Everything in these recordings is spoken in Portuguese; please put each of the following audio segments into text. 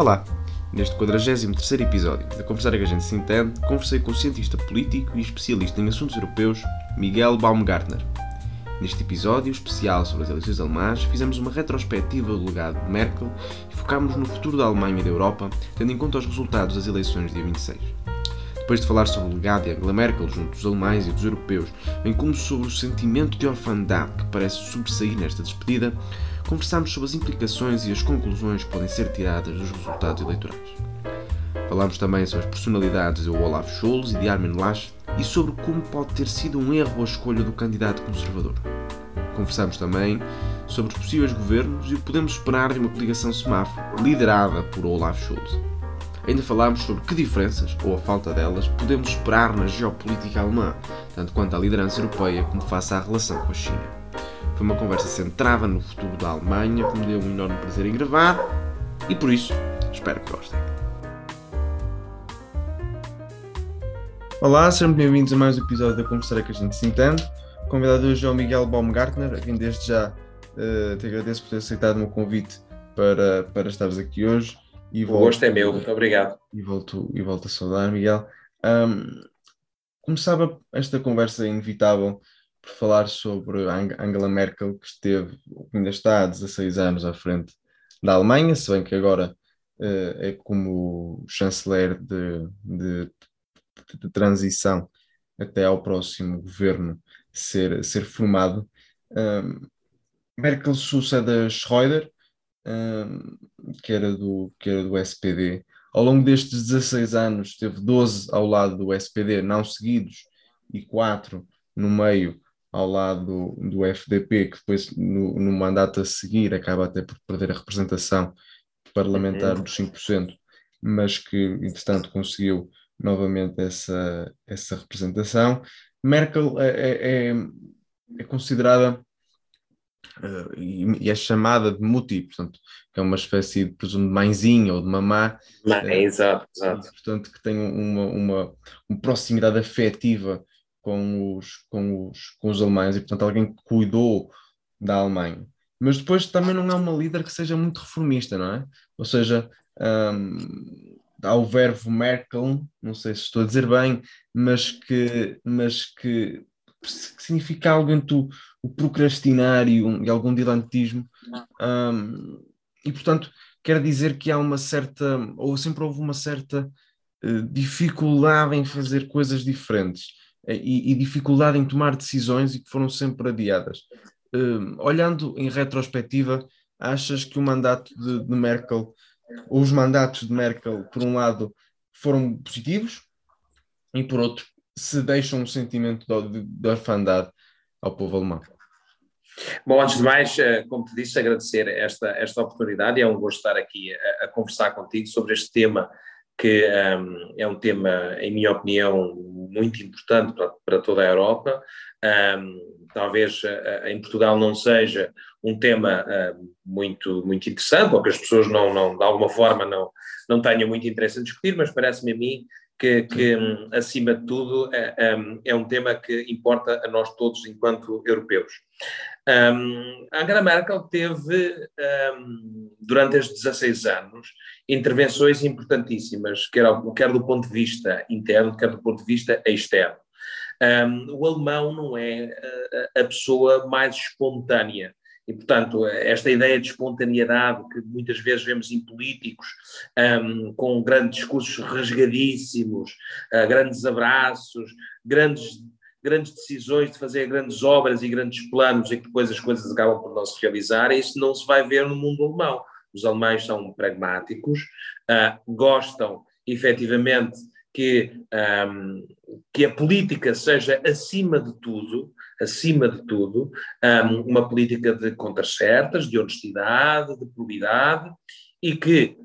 Olá! Neste 43 episódio da Conversar que a gente se entende, conversei com o cientista político e especialista em assuntos europeus, Miguel Baumgartner. Neste episódio especial sobre as eleições alemãs, fizemos uma retrospectiva do legado de Merkel e focámos no futuro da Alemanha e da Europa, tendo em conta os resultados das eleições de dia 26. Depois de falar sobre o legado de Angela Merkel junto dos alemães e dos europeus, bem como sobre o sentimento de orfandade que parece sobressair nesta despedida, conversámos sobre as implicações e as conclusões que podem ser tiradas dos resultados eleitorais. Falámos também sobre as personalidades de Olaf Scholz e de Armin Laschet e sobre como pode ter sido um erro a escolha do candidato conservador. Conversámos também sobre os possíveis governos e o que podemos esperar de uma coligação semáforo liderada por Olaf Scholz. Ainda falámos sobre que diferenças, ou a falta delas, podemos esperar na geopolítica alemã, tanto quanto à liderança europeia como face à relação com a China. Foi uma conversa centrada no futuro da Alemanha que me deu um enorme prazer em gravar e por isso espero que gostem. Olá, sejam bem-vindos a mais um episódio da Conversar que a gente se entende. O convidado hoje é o Miguel Baumgartner, a quem desde já uh, te agradeço por ter aceitado o meu convite para, para estares aqui hoje. E volto, o gosto é meu, muito obrigado. E volto, e volto a saudar, Miguel. Um, começava esta conversa inevitável falar sobre Angela Merkel, que esteve, ainda está há 16 anos à frente da Alemanha, se bem que agora uh, é como chanceler de, de, de, transição até ao próximo governo ser, ser formado. Um, Merkel sucede a Schroeder, que, era do, que era do SPD. Ao longo destes 16 anos, teve 12 ao lado do SPD, não seguidos, e 4 no meio ao lado do FDP, que depois no, no mandato a seguir acaba até por perder a representação parlamentar uhum. dos 5%, mas que entretanto conseguiu novamente essa, essa representação. Merkel é, é, é, é considerada uh, e, e, é chamada de muti, portanto, que é uma espécie de, presumo, de mãezinha ou de mamá. Uh, exato, exato. Portanto, que tem uma, uma, uma proximidade afetiva com os, com, os, com os alemães e, portanto, alguém que cuidou da Alemanha. Mas depois também não é uma líder que seja muito reformista, não é? Ou seja, um, há o verbo Merkel, não sei se estou a dizer bem, mas que, mas que, que significa algo entre o, o procrastinar e, um, e algum dilantismo. Um, e, portanto, quer dizer que há uma certa, ou sempre houve uma certa uh, dificuldade em fazer coisas diferentes e, e, dificuldade em tomar decisões e que foram sempre adiadas. Uh, olhando em retrospectiva, achas que o mandato de, de Merkel, ou os mandatos de Merkel, por um lado, foram positivos e por outro, se deixam um sentimento de, de orfandade ao povo alemão. Bom, antes de mais, eh, como te disse, agradecer esta, esta oportunidade é um gosto estar aqui a, a conversar contigo sobre este tema que um, é um tema, em minha opinião, muito importante para, para toda a Europa. Um, talvez uh, em Portugal não seja um tema uh, muito, muito interessante, ou que as pessoas não, não, de alguma forma não, não tenham muito interesse em discutir, mas parece-me a mim que, que hum, acima de tudo, é, é, um tema que importa a nós todos enquanto europeus. Um, Angela Merkel teve, um, durante estes 16 anos, intervenções importantíssimas, quer, quer do ponto de vista interno, quer do ponto de vista externo. Um, o alemão não é a, a pessoa mais espontânea e, portanto, esta ideia de espontaneidade que muitas vezes vemos em políticos, um, com grandes discursos rasgadíssimos, uh, grandes abraços, grandes, grandes decisões de fazer grandes obras e grandes planos e que depois as coisas acabam por não se realizar, isso não se vai ver no mundo alemão. Os alemães são pragmáticos, uh, gostam efetivamente que, um, que a política seja acima de tudo, acima de tudo, um, uma política de contas certas, de honestidade, de probidade e que,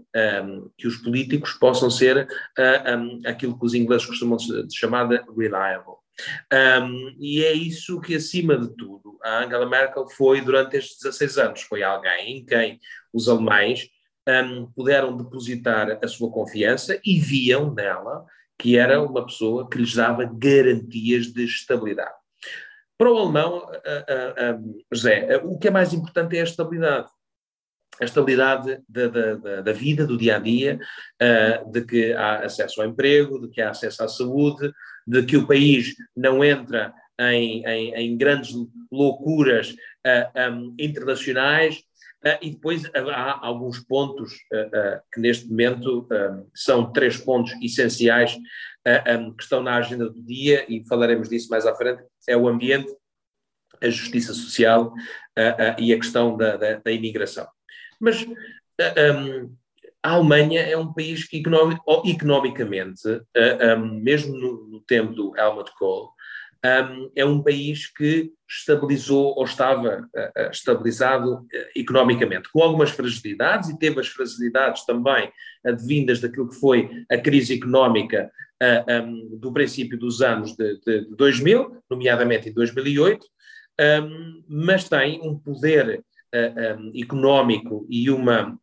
um, que os políticos possam ser uh, um, aquilo que os ingleses costumam chamar de reliable. Um, e é isso que, acima de tudo, a Angela Merkel foi durante estes 16 anos. Foi alguém em quem os alemães um, puderam depositar a sua confiança e viam nela que era uma pessoa que lhes dava garantias de estabilidade. Para o alemão, José, o que é mais importante é a estabilidade. a estabilidade da, da, da, vida, do dia a dia, uh, de que há acesso ao emprego, de que há acesso à saúde, de que o país não entra em, em, em grandes loucuras uh, um, internacionais. Uh, e depois há alguns pontos que neste momento são três pontos essenciais que estão na agenda do dia e falaremos disso mais à frente, é o ambiente, a justiça social e a questão da, da, da imigração. Mas a Alemanha é um país que economicamente, mesmo no, tempo do Helmut Kohl, um, é um país que estabilizou ou estava uh, estabilizado uh, economicamente, com algumas fragilidades, e teve as fragilidades também advindas daquilo que foi a crise económica um, do princípio dos anos de, de, de 2000, nomeadamente em 2008, mas tem um poder uh, um, económico e uma,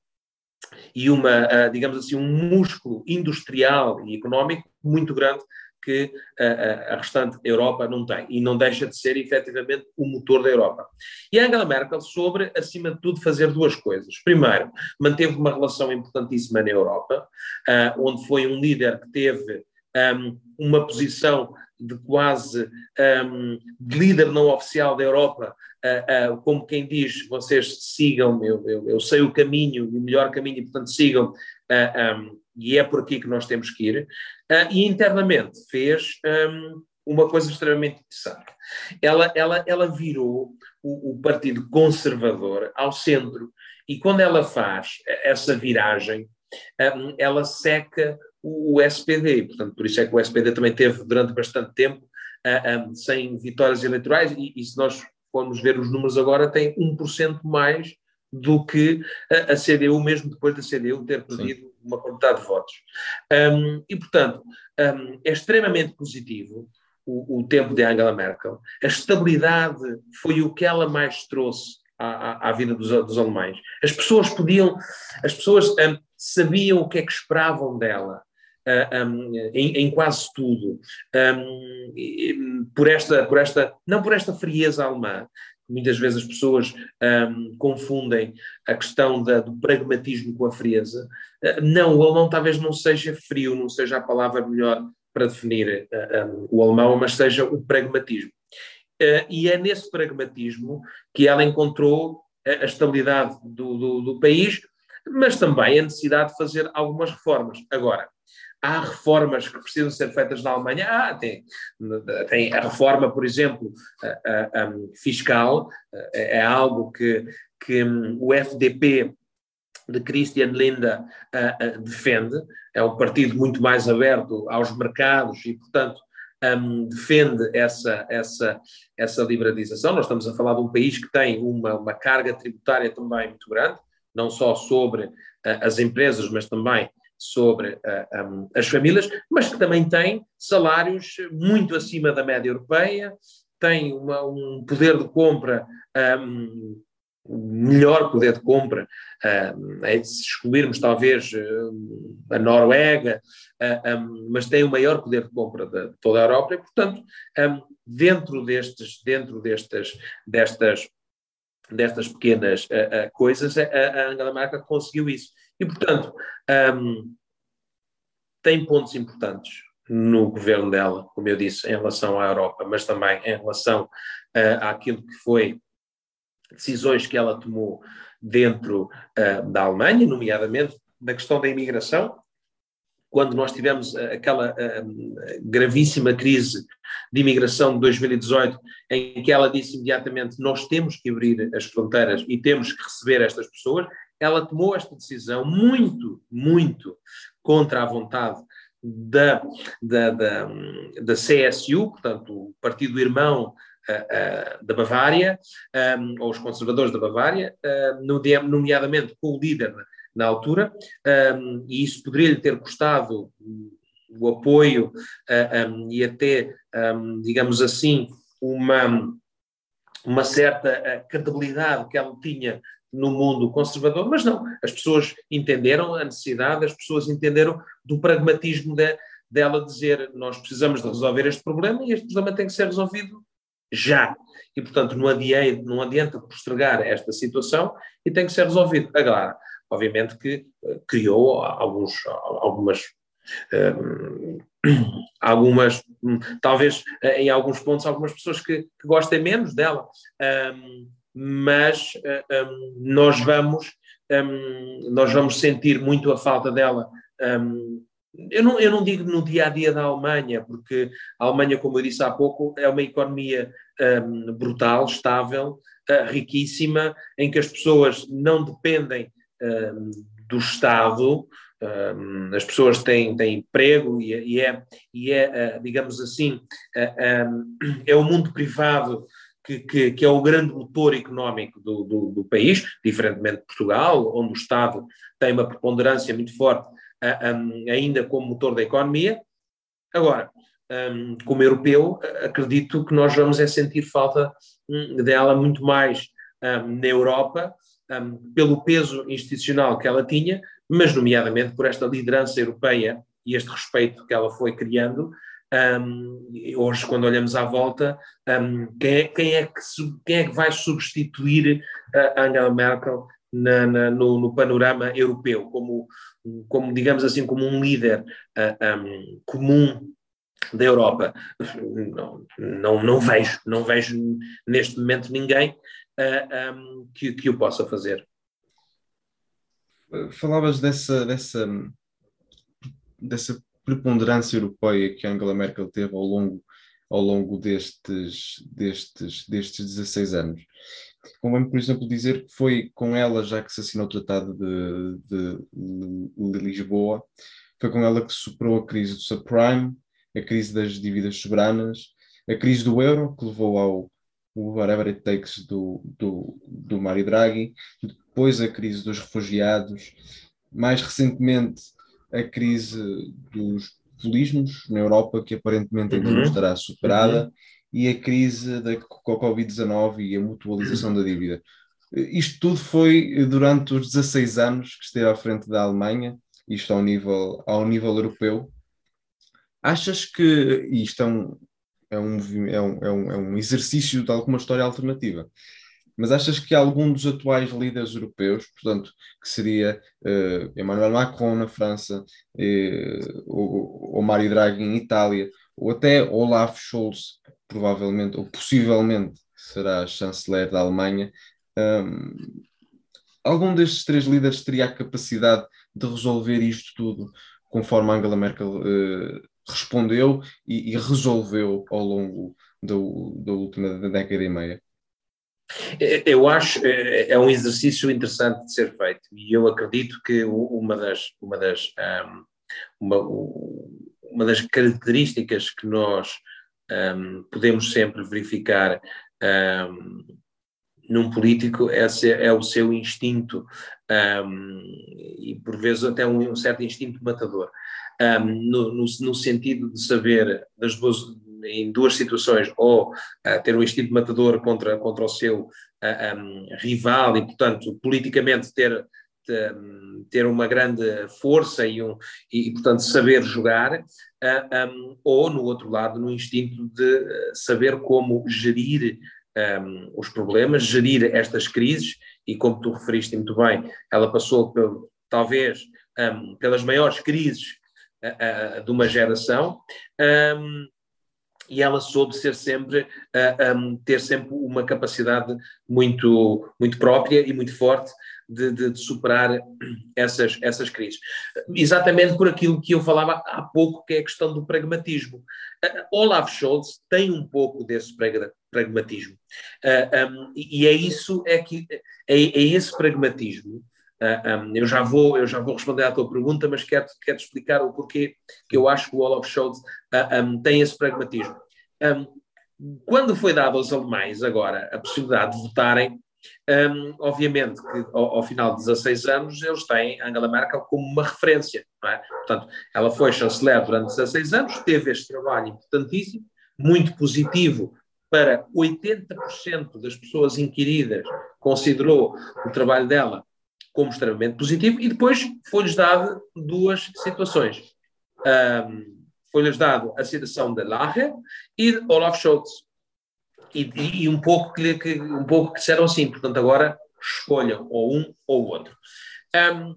e uma uh, digamos assim, um músculo industrial e económico muito grande que a, a restante Europa não tem e não deixa de ser efetivamente o motor da Europa. E Angela Merkel sobre, acima de tudo, fazer duas coisas. Primeiro, manteve uma relação importantíssima na Europa, uh, onde foi um líder que teve um, uma posição de quase um, de líder não oficial da Europa, uh, uh, como quem diz, vocês sigam, eu, eu, eu, sei o caminho, o melhor caminho, e portanto sigam, um, e é por aqui que nós temos que ir. e internamente fez um, uma coisa extremamente interessante. Ela, ela, ela virou o, o Partido Conservador ao centro, e quando ela faz essa viragem, um, ela seca o, o SPD, portanto, por isso é que o SPD também teve durante bastante tempo uh, um, sem vitórias eleitorais, e, e, se nós formos ver os números agora, tem 1% mais do que a, a, CDU, mesmo depois da CDU ter perdido. Uma quantidade de votos. Um, e, portanto, um, é extremamente positivo o, o, tempo de Angela Merkel. A estabilidade foi o que ela mais trouxe à, à, à vida dos, dos, alemães. As pessoas podiam, as pessoas um, sabiam o que é que esperavam dela uh, um, em, em, quase tudo, um, por, esta, por esta, não por esta frieza alemã, muitas vezes as pessoas um, confundem a questão da, do pragmatismo com a frieza. Uh, não, o alemão talvez não seja frio, não seja a palavra melhor para definir uh, um, o alemão, mas seja o pragmatismo. Uh, e é nesse pragmatismo que ela encontrou a, a estabilidade do, do, do, país, mas também a necessidade de fazer algumas reformas. Agora, há reformas que precisam ser feitas na Alemanha? Ah, tem, tem a reforma, por exemplo, a, a, a fiscal, é, é algo que, que o FDP de Christian Linda defende, é um partido muito mais aberto aos mercados e, portanto, um, defende essa, essa, essa liberalização. Nós estamos a falar de um país que tem uma, uma carga tributária também muito grande, não só sobre uh, as empresas, mas também sobre uh, eh, um, as famílias, mas que também tem salários muito acima da média europeia, tem uma, um poder de compra, um, melhor poder de compra, um, é se excluirmos talvez a Noruega, uh, mas tem o maior poder de compra de toda a Europa e, portanto, dentro destes, dentro destas, destas destas pequenas uh, uh, coisas, a, a Angela Merkel conseguiu isso. E, portanto, um, tem pontos importantes no governo dela, como eu disse, em relação à Europa, mas também em relação uh, àquilo que foi decisões que ela tomou dentro uh, da Alemanha, nomeadamente da questão da imigração, quando nós tivemos aquela uh, gravíssima crise de imigração de 2018, em que ela disse imediatamente: Nós temos que abrir as fronteiras e temos que receber estas pessoas, ela tomou esta decisão muito, muito contra a vontade da, da, da, da CSU, portanto, o partido irmão uh, uh, da Bavária, um, ou os conservadores da Bavária, uh, nomeadamente com o líder na altura, um, e isso poderia-lhe ter custado o apoio um, e até, digamos assim, uma, uma certa credibilidade que ela tinha no mundo conservador, mas não, as pessoas entenderam a necessidade, as pessoas entenderam do pragmatismo de, dela dizer nós precisamos de resolver este problema e este problema tem que ser resolvido já. E, portanto, não adianta, não adianta postergar esta situação e tem que ser resolvido. Agora, obviamente que eh, criou alguns, algumas. Um, algumas, talvez eh, em alguns pontos, algumas pessoas que, que gostem menos dela, um, mas um, nós vamos nós vamos sentir muito a falta dela eu não, eu não digo no dia a dia da Alemanha, porque a Alemanha, como eu disse há pouco, é uma economia um, brutal, estável, uh, riquíssima, em que as pessoas não dependem um, do Estado, um, as pessoas têm, têm emprego e, é, e é uh, digamos assim, é o mundo privado que, que, que, é o grande motor económico do, do, do, país, diferentemente de Portugal, onde o Estado tem uma preponderância muito forte um, ainda como motor da economia. Agora, um, como europeu, acredito que nós vamos é sentir falta hum, dela muito mais um, na Europa, pelo peso institucional que ela tinha, mas nomeadamente por esta liderança europeia e este respeito que ela foi criando. Hoje, quando olhamos à volta, quem é, quem, é que, quem é que vai substituir a Angela Merkel na, na, no, no, panorama europeu, como, como, digamos assim, como um líder uh, ah, um, comum da Europa. Não, não, não, vejo, não vejo neste momento ninguém uh, um, que, que o possa fazer. Falavas dessa, dessa, dessa preponderância europeia que Angela Merkel teve ao longo, ao longo destes, destes, destes 16 anos. Convém, por exemplo, dizer que foi com ela, já que se assinou o Tratado de, de, de Lisboa, foi com ela que superou a crise do subprime, a crise das dívidas soberanas, a crise do euro, que levou ao whatever it takes do, do, do Mário Draghi, depois a crise dos refugiados, mais recentemente a crise dos populismos na Europa, que aparentemente ainda uhum. não estará superada, uhum e a crise da Covid-19 e a mutualização da dívida. Isto tudo foi durante os 16 anos que esteve à frente da Alemanha, isto ao nível, ao nível europeu. Achas que isto é um, é um, é um, é um, é um exercício de alguma história alternativa? Mas achas que algum dos atuais líderes europeus, portanto, que seria uh, Emmanuel Macron na França, uh, ou, ou Mario Draghi em Itália, ou até Olaf Scholz provavelmente ou possivelmente será chanceler da Alemanha, um, algum destes três líderes teria a capacidade de resolver isto tudo conforme Angela Merkel uh, respondeu e, e, resolveu ao longo da última década e meia? Eu acho é, é um exercício interessante de ser feito. E eu acredito que uma das, uma das, um, uma, uma das características que nós podemos sempre verificar um, num político é, é, o seu instinto e por vezes até um, um certo instinto matador. No, no, no, sentido de saber das duas, em duas situações ou uh, ter um instinto matador contra, contra o seu uh, rival e portanto politicamente ter ter uma grande força e, um, e, portanto, saber jogar, uh, um, ou, no outro lado, no instinto de saber como gerir um, os problemas, gerir estas crises, e como tu referiste muito bem, ela passou, talvez, pelas maiores crises de uma geração, e ela soube ser sempre, ter sempre uma capacidade muito, muito própria e muito forte de, de, de, superar essas, essas crises. Exatamente por aquilo que eu falava há pouco, que é a questão do pragmatismo. Uh, Olaf Scholz tem um pouco desse pragmatismo. Uh, um, e é isso, é, que, é, é esse pragmatismo. Uh, um, eu, já vou, eu já vou responder à tua pergunta, mas quero, quero explicar o porquê que eu acho que o Olaf Scholz um, tem esse pragmatismo. quando foi dado aos alemães agora a possibilidade de votarem um, obviamente que ao, ao, final de 16 anos eles têm Angela Merkel como uma referência, é? Portanto, ela foi chanceler durante 16 anos, teve este trabalho importantíssimo, muito positivo para 80% das pessoas inquiridas, considerou o trabalho dela como extremamente positivo e depois foi-lhes dado duas situações. Um, foi-lhes dado a citação de Lacher e de Olaf Scholz. e, e, um pouco que, que, um pouco que disseram assim, portanto agora escolham ou um ou outro. Um,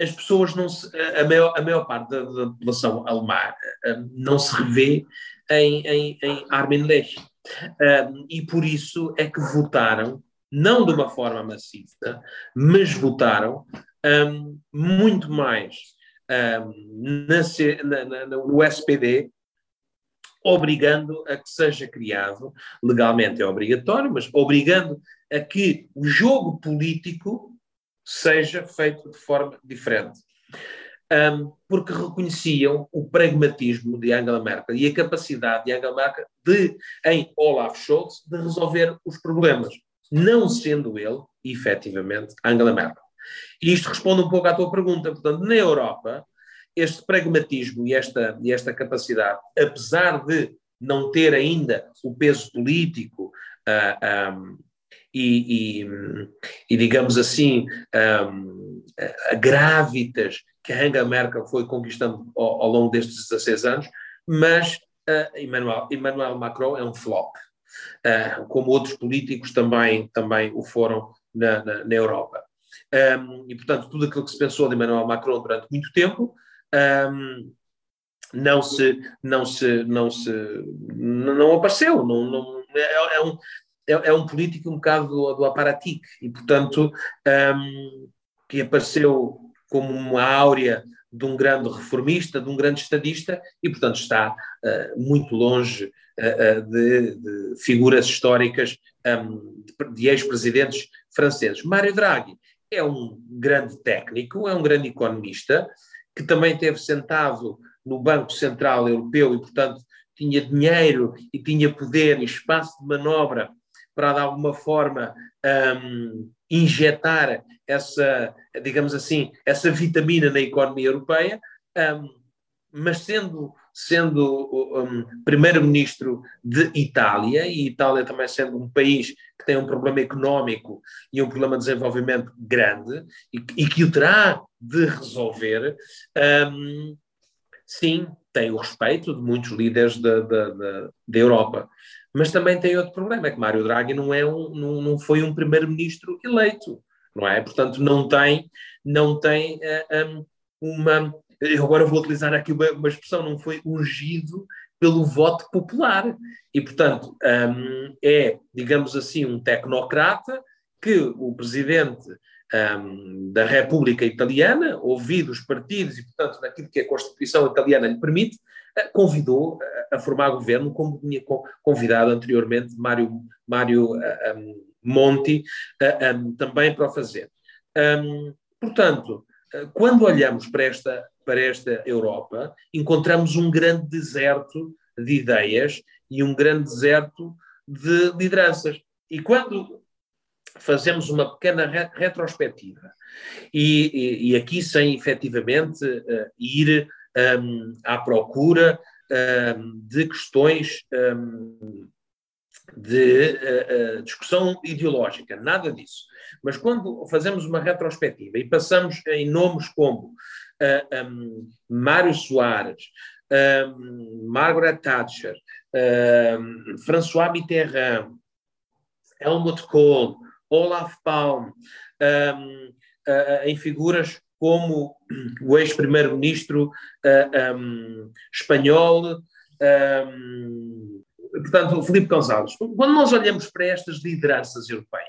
as pessoas não se, a maior, a maior parte da, da população alemã um, não se revê em, em, em Armin Lech. Um, e por isso é que votaram, não de uma forma maciça, mas votaram um, muito mais um, na, na, no SPD, obrigando a que seja criado, legalmente é obrigatório, mas obrigando a que o jogo político seja feito de forma diferente. Um, porque reconheciam o pragmatismo de Angela Merkel e a capacidade de Angela Merkel de, em Olaf Scholz, de resolver os problemas, não sendo ele, efetivamente, Angela Merkel. E isto responde um pouco à tua pergunta. Portanto, na Europa, este pragmatismo e esta, e esta capacidade, apesar de não ter ainda o peso político uh, ah, um, e, e, e, digamos assim, um, a grávidas que a Angela Merkel foi conquistando ao, ao longo destes 16 anos, mas uh, Emmanuel, Emmanuel Macron é um flop, uh, como outros políticos também, também o foram na, na, na Europa. Um, e, portanto, tudo aquilo que se pensou de Emmanuel Macron durante muito tempo um, não se não se não se não apareceu não, não é, é um é, é, um político um bocado do, do aparatique e portanto um, que apareceu como uma áurea de um grande reformista, de um grande estadista, e, portanto, está uh, muito longe uh, de, de, figuras históricas um, de, de ex-presidentes franceses. Mário Draghi é um grande técnico, é um grande economista, que também teve sentado no Banco Central Europeu e, portanto, tinha dinheiro e tinha poder e espaço de manobra para, de alguma forma, um, injetar essa, digamos assim, essa vitamina na economia europeia, um, mas sendo, sendo um, primeiro-ministro de Itália, e Itália também sendo um país que tem um problema económico e um problema de desenvolvimento grande, e, e que o terá de resolver, um, sim, tem o respeito de muitos líderes da, da, da, da, Europa. Mas também tem outro problema, é que Mário Draghi não, é um, não, não foi um primeiro-ministro eleito, não é? Portanto, não tem, não tem uh, eh, um, uma... Eu agora vou utilizar aqui uma, uma, expressão, não foi ungido pelo voto popular. E, portanto, um, é, digamos assim, um tecnocrata que o presidente um, da República Italiana, ouvido os partidos e, portanto, naquilo que a Constituição italiana lhe permite, convidou a formar governo, como tinha convidado anteriormente Mário, Mário um, Monti um, também para o fazer. portanto, quando olhamos para esta, para esta Europa, encontramos um grande deserto de ideias e um grande deserto de lideranças. E quando fazemos uma pequena retrospectiva e, e, e, aqui sem efetivamente uh, ir um, à procura um, de questões um, de uh, uh, discussão ideológica, nada disso. Mas quando fazemos uma retrospectiva e passamos em nomes como um, Mário Soares, Margaret Thatcher, François Mitterrand, Helmut Kohl, Olaf Palme, uh, em figuras como o ex-primeiro-ministro uh, um, espanhol, um, portanto, o González. Quando nós olhamos para estas lideranças europeias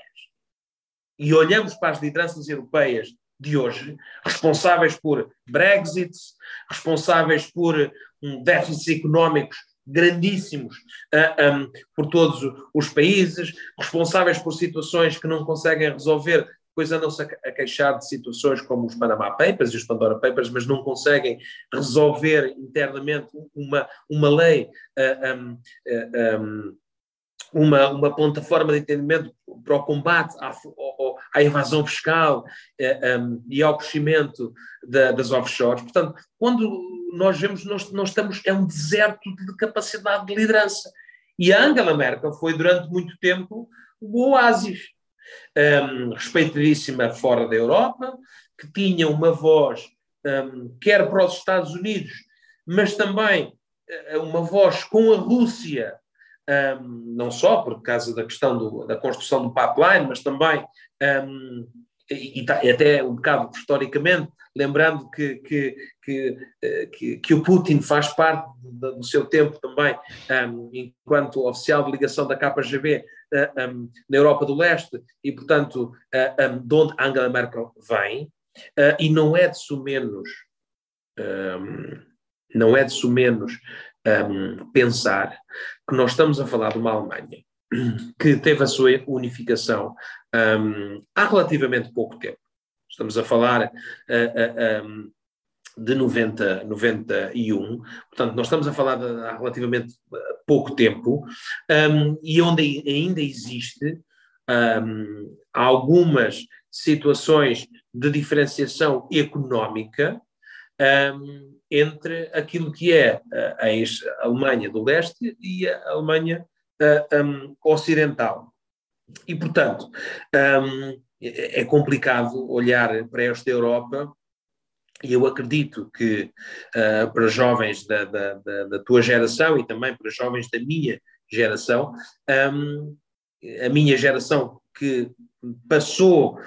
e olhamos para as lideranças europeias de hoje, responsáveis por Brexit, responsáveis por um déficit económicos grandíssimos uh, ah, um, por todos os países, responsáveis por situações que não conseguem resolver, depois andam-se a queixar de situações como os Panama Papers e os Pandora Papers, mas não conseguem resolver internamente uma, uma lei, uh, um, uma, uma plataforma de entendimento para o combate à, à evasão fiscal um, e ao crescimento da, das offshores. Portanto, quando nós vemos, nós, nós estamos, é um deserto de capacidade de liderança. E a Angela Merkel foi durante muito tempo o oásis, um, respeitadíssima fora da Europa, que tinha uma voz, um, quer para os Estados Unidos, mas também uh, uma voz com a Rússia um, não só por causa da questão do, da construção do pipeline, mas também, um, e, tá, e, até um bocado historicamente, lembrando que, que, que, eh, que, que o Putin faz parte do, seu tempo também, um, enquanto oficial de ligação da KGB uh, eh, na Europa do Leste, e portanto, uh, de onde Angela Merkel vem, uh, e não é de sumenos. Um, não é de sumenos um, pensar que nós estamos a falar de uma Alemanha que teve a sua unificação um, há relativamente pouco tempo. Estamos a falar uh, uh, um, de 90, 91, portanto, nós estamos a falar de há relativamente pouco tempo, um, e onde ainda existe um, algumas situações de diferenciação económica um, entre aquilo que é a, Alemanha do leste e a Alemanha um, ocidental. E, portanto, um, é complicado olhar para esta Europa e eu acredito que uh, para jovens da, da, da, da, tua geração e também para jovens da minha geração, um, a minha geração que passou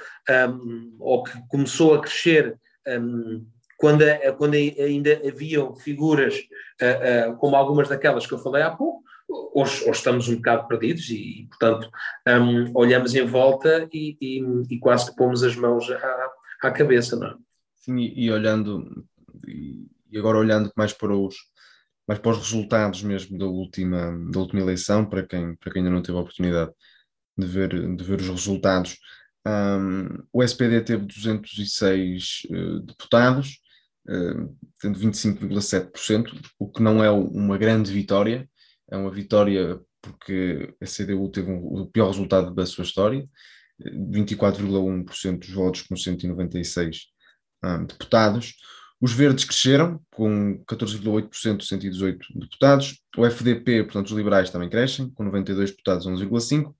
um, ou que começou a crescer um, quando, quando ainda haviam figuras uh, uh, como algumas daquelas que eu falei há pouco, hoje, hoje estamos um bocado perdidos e, portanto, um, olhamos em volta e, e, e, quase que pomos as mãos à, à cabeça, não é? Sim, e, olhando, e agora olhando mais para os mais para os resultados mesmo da última, da última eleição, para quem, para quem ainda não teve a oportunidade de ver, de ver os resultados. Um, o SPD teve 206 uh, deputados, uh, tendo 25,7%, o que não é uma grande vitória, é uma vitória porque a CDU teve um, o pior resultado da sua história, 24,1% dos votos com 196 um, deputados. Os verdes cresceram, com 14,8%, 118 deputados. O FDP, portanto, os liberais também crescem, com 92 deputados, 11,5%.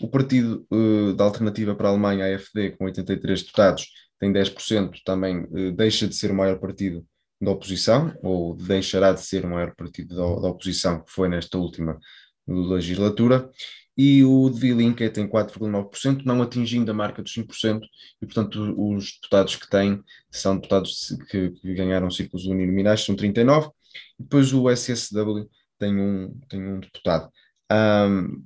O Partido uh, da Alternativa para a Alemanha, AFD, com 83 deputados, tem 10%, também uh, deixa de ser o maior partido da oposição, ou deixará de ser o maior partido da, da oposição, que foi nesta última legislatura, e o de Vilinca tem 4,9%, não atingindo a marca dos 5%, e portanto os deputados que têm são deputados que, que ganharam círculos uninominais, são 39, e depois o SSW tem um, tem um deputado. Um,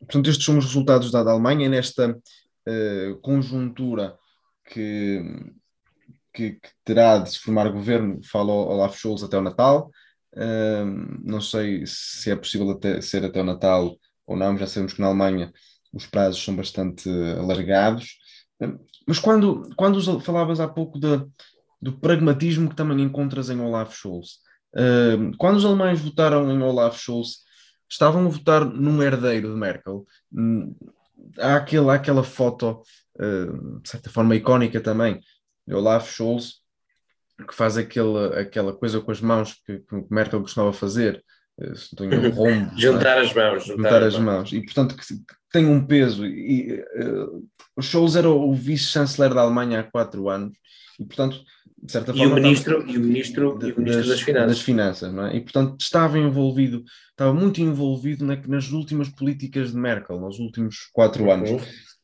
portanto, estes são os resultados da, Alemanha nesta uh, conjuntura que, que, que, terá de se formar governo, fala Olaf Scholz até o Natal. não sei se é possível até, ser até o Natal ou não, já sabemos que na Alemanha os prazos são bastante alargados. mas quando, quando falavas há pouco de, do pragmatismo que também encontras em Olaf Scholz, quando os alemães votaram em Olaf Scholz, estavam a votar num herdeiro de Merkel. Hum, há, aquele, há aquela foto, de certa forma icónica também, Olaf Scholz, que faz aquele, aquela coisa com as mãos que, que Merkel costumava fazer, uh, rombo, juntar é? as mãos. Juntar, juntar as mãos. E portanto que, tem um peso. E, uh, o Scholz era o vice-chanceler da Alemanha há quatro anos, e portanto de certa forma. E o ministro, e o ministro, de, e o ministro das, das, Finanças. Das finanças não é? E, portanto, estava envolvido, estava muito envolvido na, nas últimas políticas de Merkel, nos últimos quatro uhum.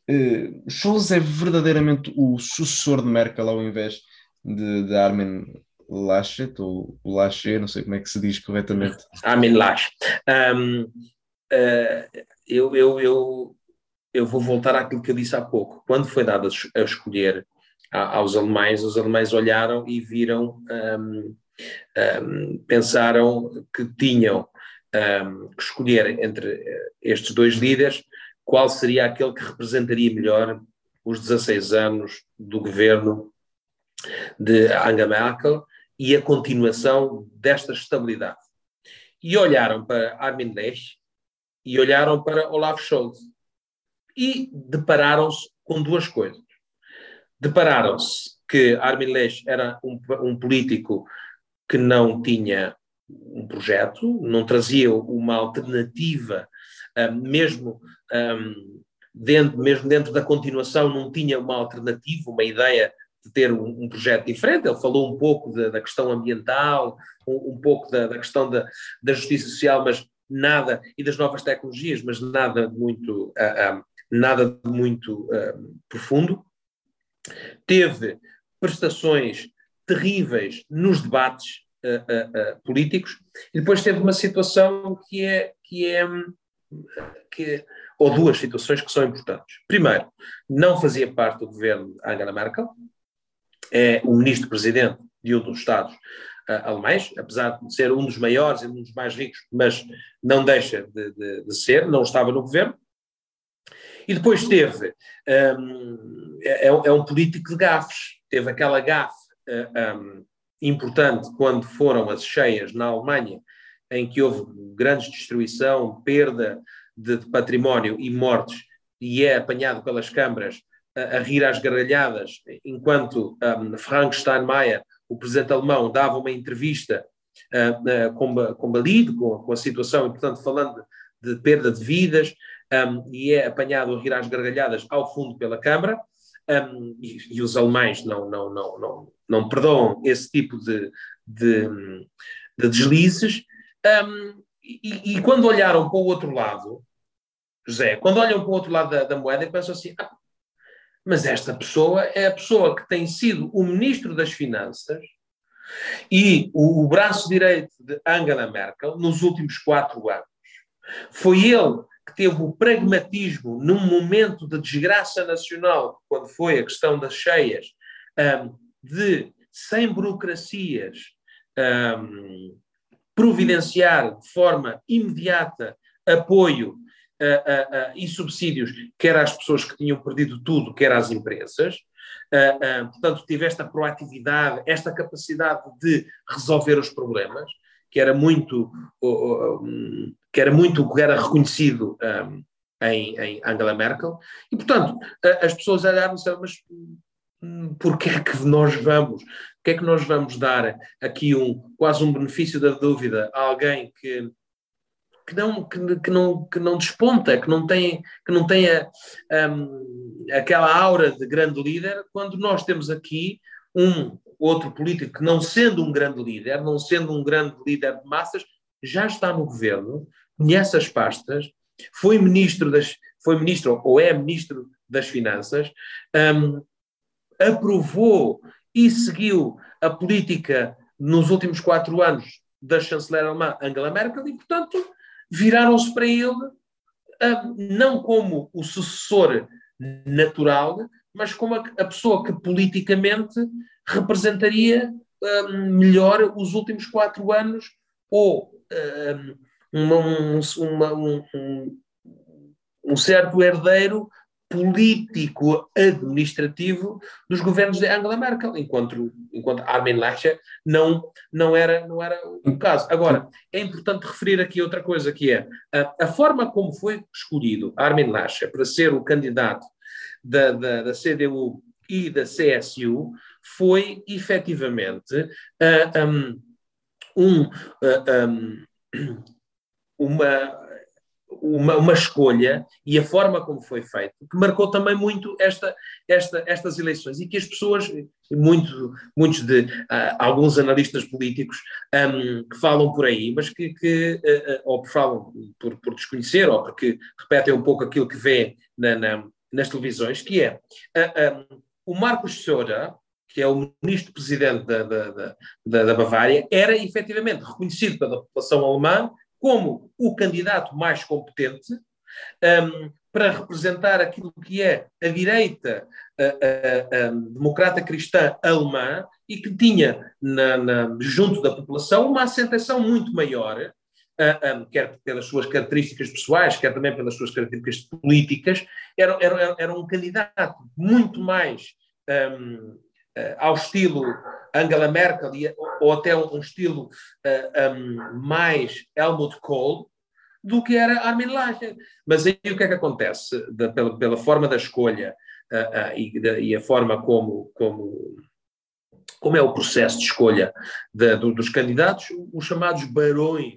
Uh, Scholz é verdadeiramente o sucessor de Merkel ao invés de, de Armin Laschet, ou Laschet, não sei como é que se diz corretamente. Armin Laschet. Um, uh, eh, eu, eu, eu, eu vou voltar àquilo que eu disse há pouco. Quando foi dado a escolher aos alemães, os alemães olharam e viram, um, um, pensaram que tinham que escolher entre eh, estes dois líderes qual seria aquele que representaria melhor os 16 anos do governo de Angela Merkel e a continuação desta estabilidade. E olharam para Armin Laschet e olharam para Olaf Scholz e depararam-se com duas coisas depararam-se que Armin Laschet era um, um político que não tinha um projeto, não trazia uma alternativa, mesmo, um, dentro, mesmo dentro da continuação, não tinha uma alternativa, uma ideia de ter um, um projeto diferente. Ele falou um pouco da, da questão ambiental, um, pouco da, da questão da, da, justiça social, mas nada, e das novas tecnologias, mas nada muito, uh, um, nada de muito profundo. Teve prestações terríveis nos debates uh, uh, políticos, e depois teve uma situação que é, que é, que é, ou duas situações que são importantes. Primeiro, não fazia parte do governo Angela Merkel, é o ministro-presidente de um dos Estados uh, alemães, apesar de ser um dos maiores e um dos mais ricos, mas não deixa de, de, de ser, não estava no governo. E depois teve, um, é, é, um político de gafes, teve aquela gafe uh, um, importante quando foram as cheias na Alemanha, em que houve grande destruição, perda de, de património e mortes, e é apanhado pelas câmaras a, a rir às gargalhadas, enquanto um, Frank Steinmeier, o presidente alemão, dava uma entrevista uh, uh, combalido com, com, a situação e, portanto, falando de, de perda de vidas, um, e é apanhado a rir às gargalhadas ao fundo pela Câmara, um, e, e, os alemães não, não, não, não, não perdoam esse tipo de, de, de deslizes. Um, e, e, quando olharam para o outro lado, José, quando olham para o outro lado da, da moeda, pensam assim: ah, mas esta pessoa é a pessoa que tem sido o ministro das Finanças e o, o braço direito de Angela Merkel nos últimos quatro anos. Foi ele que teve o pragmatismo num momento de desgraça nacional, quando foi a questão das cheias, um, de, sem burocracias, um, providenciar de forma imediata apoio uh, uh, e subsídios, quer às pessoas que tinham perdido tudo, quer às empresas. portanto, tive esta proatividade, esta capacidade de resolver os problemas, que era muito, que era muito que era reconhecido em, em, Angela Merkel, e portanto as pessoas olharam e disseram, mas hum, porquê é que nós vamos, que é que nós vamos dar aqui um, quase um benefício da dúvida a alguém que, que não, que, que, não, que não desponta, que não tem, que não tenha um, aquela aura de grande líder, quando nós temos aqui um outro político que, não sendo um grande líder, não sendo um grande líder de massas, já está no governo, conhece as pastas, foi ministro das, foi ministro ou é ministro das Finanças, um, aprovou e seguiu a política nos últimos quatro anos da chanceler alemã Angela Merkel e, portanto, viraram-se para ele um, não como o sucessor natural, mas como a, pessoa que politicamente representaria um, melhor os últimos quatro anos ou um, uma, um, um, um certo herdeiro político administrativo dos governos de Angela Merkel, enquanto, enquanto Armin Laschet não, não, era, não era o caso. Agora, é importante referir aqui outra coisa, que é a, a forma como foi escolhido Armin Laschet para ser o candidato da, da, da CDU e da CSU foi efetivamente uh, um, um, uh, um, uma, uma, uma, escolha e a forma como foi feito, que marcou também muito esta, esta, estas eleições. E que as pessoas, muito, muitos de uh, alguns analistas políticos um, que falam por aí, mas que, que uh, ou falam por, por, desconhecer ou porque repetem um pouco aquilo que vê na, na, nas televisões, que é uh, um, o Marcos Söder, que é o ministro-presidente da, da, da, da, Bavária, era efetivamente reconhecido pela população alemã como o candidato mais competente um, para representar aquilo que é a direita a, a, a, democrata cristã alemã e que tinha na, na, junto da população uma aceitação muito maior, quer pelas suas características pessoais, quer também pelas suas características políticas, era, era, era um candidato muito mais um, ao estilo Angela Merkel, ou até um, estilo uh, eh, um, mais Helmut Kohl, do que era Armin Laschet. Mas aí o que é que acontece? Da, pela, pela, forma da escolha uh, uh, e, da, e, a forma como, como, como é o processo de escolha de, do, dos candidatos, os chamados barões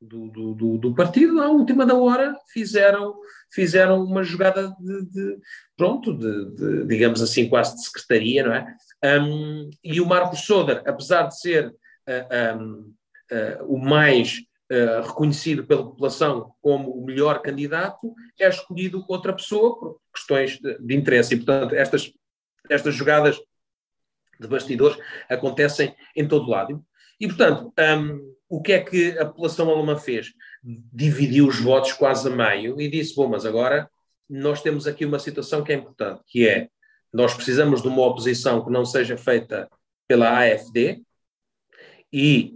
do, do, do, do partido, à última da hora, fizeram fizeram uma jogada de, de pronto, de, de, digamos assim, quase de secretaria, não é? Um, e o Marcos Soder, apesar de ser uh, um, uh, o mais uh, reconhecido pela população como o melhor candidato, é escolhido outra pessoa por questões de, de interesse. E, portanto, estas, estas jogadas de bastidores acontecem em todo lado. E, portanto, um, o que é que a população alemã fez? Dividiu os votos quase a meio e disse: bom, mas agora nós temos aqui uma situação que é importante, que é nós precisamos de uma oposição que não seja feita pela AFD e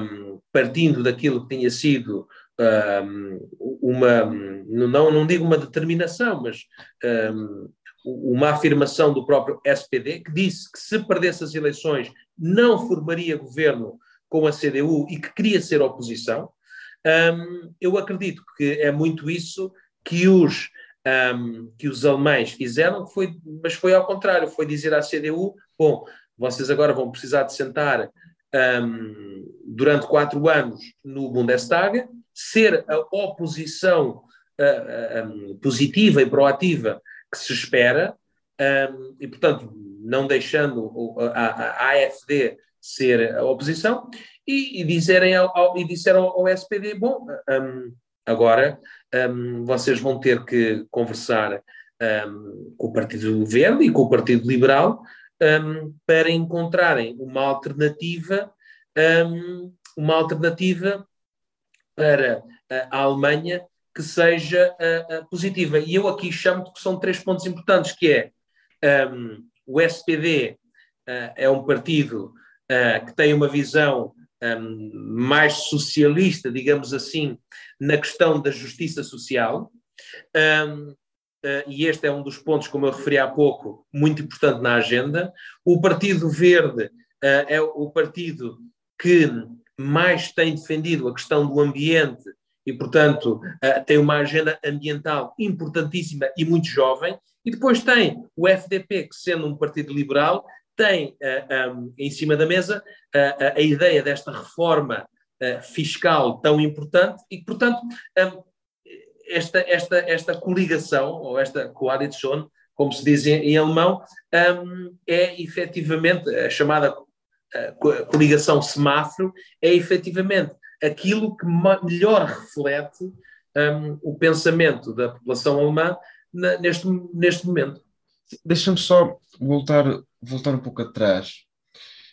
um, partindo daquilo que tinha sido um, uma, não, não digo uma determinação, mas um, uma afirmação do próprio SPD, que disse que se perdesse as eleições não formaria governo com a CDU e que queria ser oposição. Eu acredito que é muito isso que os, um, que os alemães fizeram, foi, mas foi ao contrário, foi dizer à CDU, bom, vocês agora vão precisar de sentar um, durante quatro anos no Bundestag, ser a oposição uh, positiva e proativa que se espera, um, e, portanto, não deixando a, a, AFD ser a oposição, e, e, dizerem ao, ao, e disseram ao SPD: bom, um, agora um, vocês vão ter que conversar com o Partido Verde e com o Partido Liberal para encontrarem uma alternativa, uma alternativa para a Alemanha que seja uh, uh, positiva. E eu aqui chamo que são três pontos importantes, que é um, o SPD uh, é um partido que tem uma visão um, mais socialista, digamos assim, na questão da justiça social. Um, e este é um dos pontos, como eu referi há pouco, muito importante na agenda. O Partido Verde é o partido que mais tem defendido a questão do ambiente e, portanto, uh, tem uma agenda ambiental importantíssima e muito jovem. E depois tem o FDP, que sendo um partido liberal, tem uh, eh, um, em cima da mesa uh, a ideia desta reforma fiscal tão importante e, portanto, um, esta, esta, esta coligação, ou esta coalition, como se diz em, em alemão, um, é efetivamente a chamada coligação semáforo, é efetivamente aquilo que melhor reflete o pensamento da população alemã na, neste, neste momento. Deixa-me só voltar, voltar um pouco atrás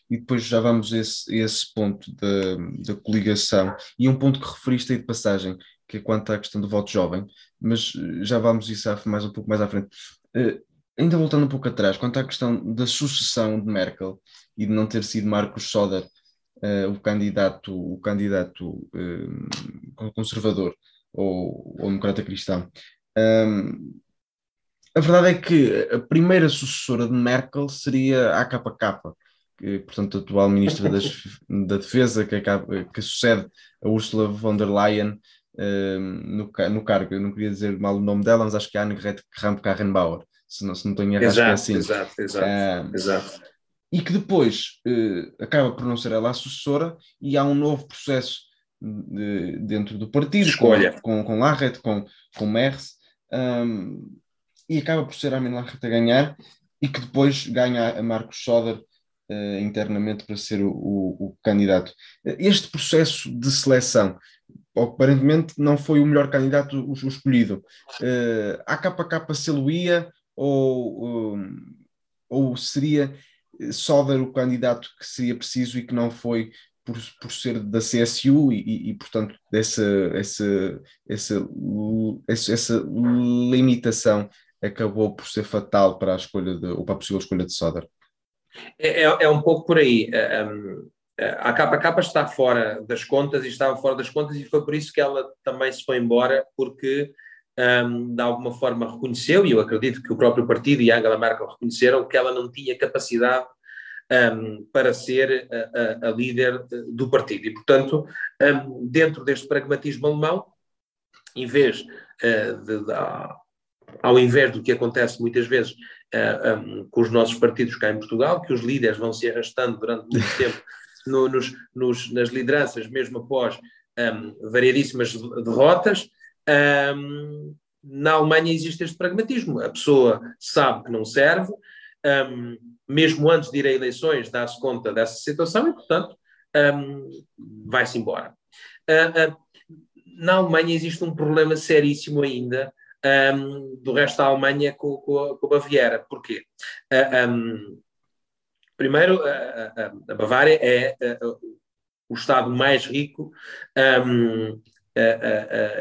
e depois já vamos a esse, esse ponto da, da coligação e um ponto que referiste aí de passagem, que é quanto à questão do voto jovem, mas já vamos isso mais um pouco mais à frente. Uh, ainda voltando um pouco atrás, quanto à questão da sucessão de Merkel e de não ter sido Marcos Soder uh, o candidato, o candidato uh, conservador ou, ou democrata cristão. Um, a verdade é que a primeira sucessora de Merkel seria a AKK, que, portanto, a atual ministra das, da Defesa, que, acaba, que sucede a Ursula von der Leyen no, no cargo. Eu não queria dizer mal o nome dela, mas acho que é Annegret Kramp-Karrenbauer, se não, se não tenho errado, exato, é assim. Exato, exato, exato e que depois eh, acaba por não ser ela a sucessora e há um novo processo de, dentro do partido, Escolha. com, com, com Larret, com, com Merz, um, e acaba por ser a Amin Larret a ganhar e que depois ganha a Marcos Soder uh, internamente para ser o, o, o, candidato. Este processo de seleção, aparentemente não foi o melhor candidato o, o escolhido. Uh, a KK se-lo-ia ou, um, ou seria só dar o candidato que seria preciso e que não foi por, por ser da CSU e, e, e portanto, dessa, essa, essa, essa, essa, limitação acabou por ser fatal para a escolha de, ou para a possível escolha de Soder. É, é, é um pouco por aí. Um, a KK está fora das contas e estava fora das contas e foi por isso que ela também se foi embora, porque um, de alguma forma reconheceu, e eu acredito que o próprio partido e Angela Merkel reconheceram que ela não tinha capacidade um, para ser a, a, a, líder do partido. E, portanto, um, dentro deste pragmatismo alemão, em vez uh, de, de, ao invés do que acontece muitas vezes uh, um, com os nossos partidos cá em Portugal, que os líderes vão se arrastando durante muito tempo no, nos, nos, nas lideranças, mesmo após um, variadíssimas derrotas, um, na Alemanha existe este pragmatismo. A pessoa sabe que não serve, mesmo antes de ir a eleições, dá-se conta dessa situação e, portanto, vai-se embora. Uh, uh, na Alemanha existe um problema seríssimo ainda um, do resto da Alemanha com, com, com a Baviera. Porquê? Uh, um, primeiro, a Bavária é o estado mais rico um,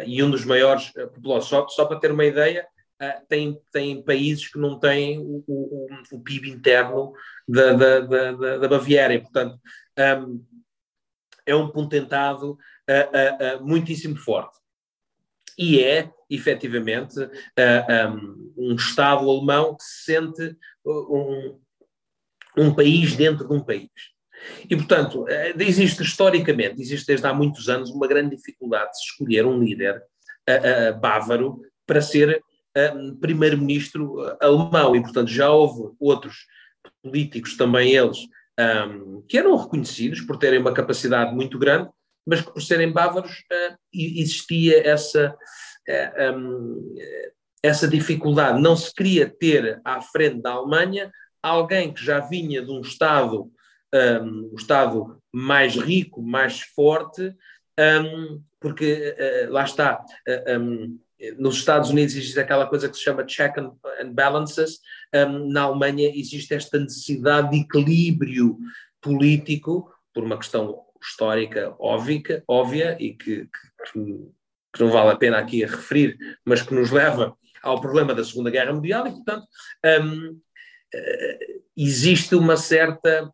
e um dos maiores populações. Só, só para ter uma ideia, Uh, tem, tem países que não têm o, o, o PIB interno da, da, da, da Baviera, e, portanto, um, é um potentado uh, uh, muitíssimo forte. E é, efetivamente, um, um, Estado alemão que se sente um, um país dentro de um país. E, portanto, existe historicamente, existe desde há muitos anos, uma grande dificuldade de escolher um líder bávaro para ser primeiro-ministro uh, alemão e, portanto, já houve outros políticos, também eles, um, que eram reconhecidos por terem uma capacidade muito grande, mas que por serem bávaros uh, existia essa, uh, um, essa dificuldade. Não se queria ter à frente da Alemanha alguém que já vinha de um Estado, um, um Estado mais rico, mais forte, um, porque uh, lá está, uh, um, nos Estados Unidos existe aquela coisa que se chama check and, and balances, um, na Alemanha existe esta necessidade de equilíbrio político, por uma questão histórica óbvia, óbvia e que, que, que, não vale a pena aqui a referir, mas que nos leva ao problema da Segunda Guerra Mundial, e portanto um, eh, existe uma certa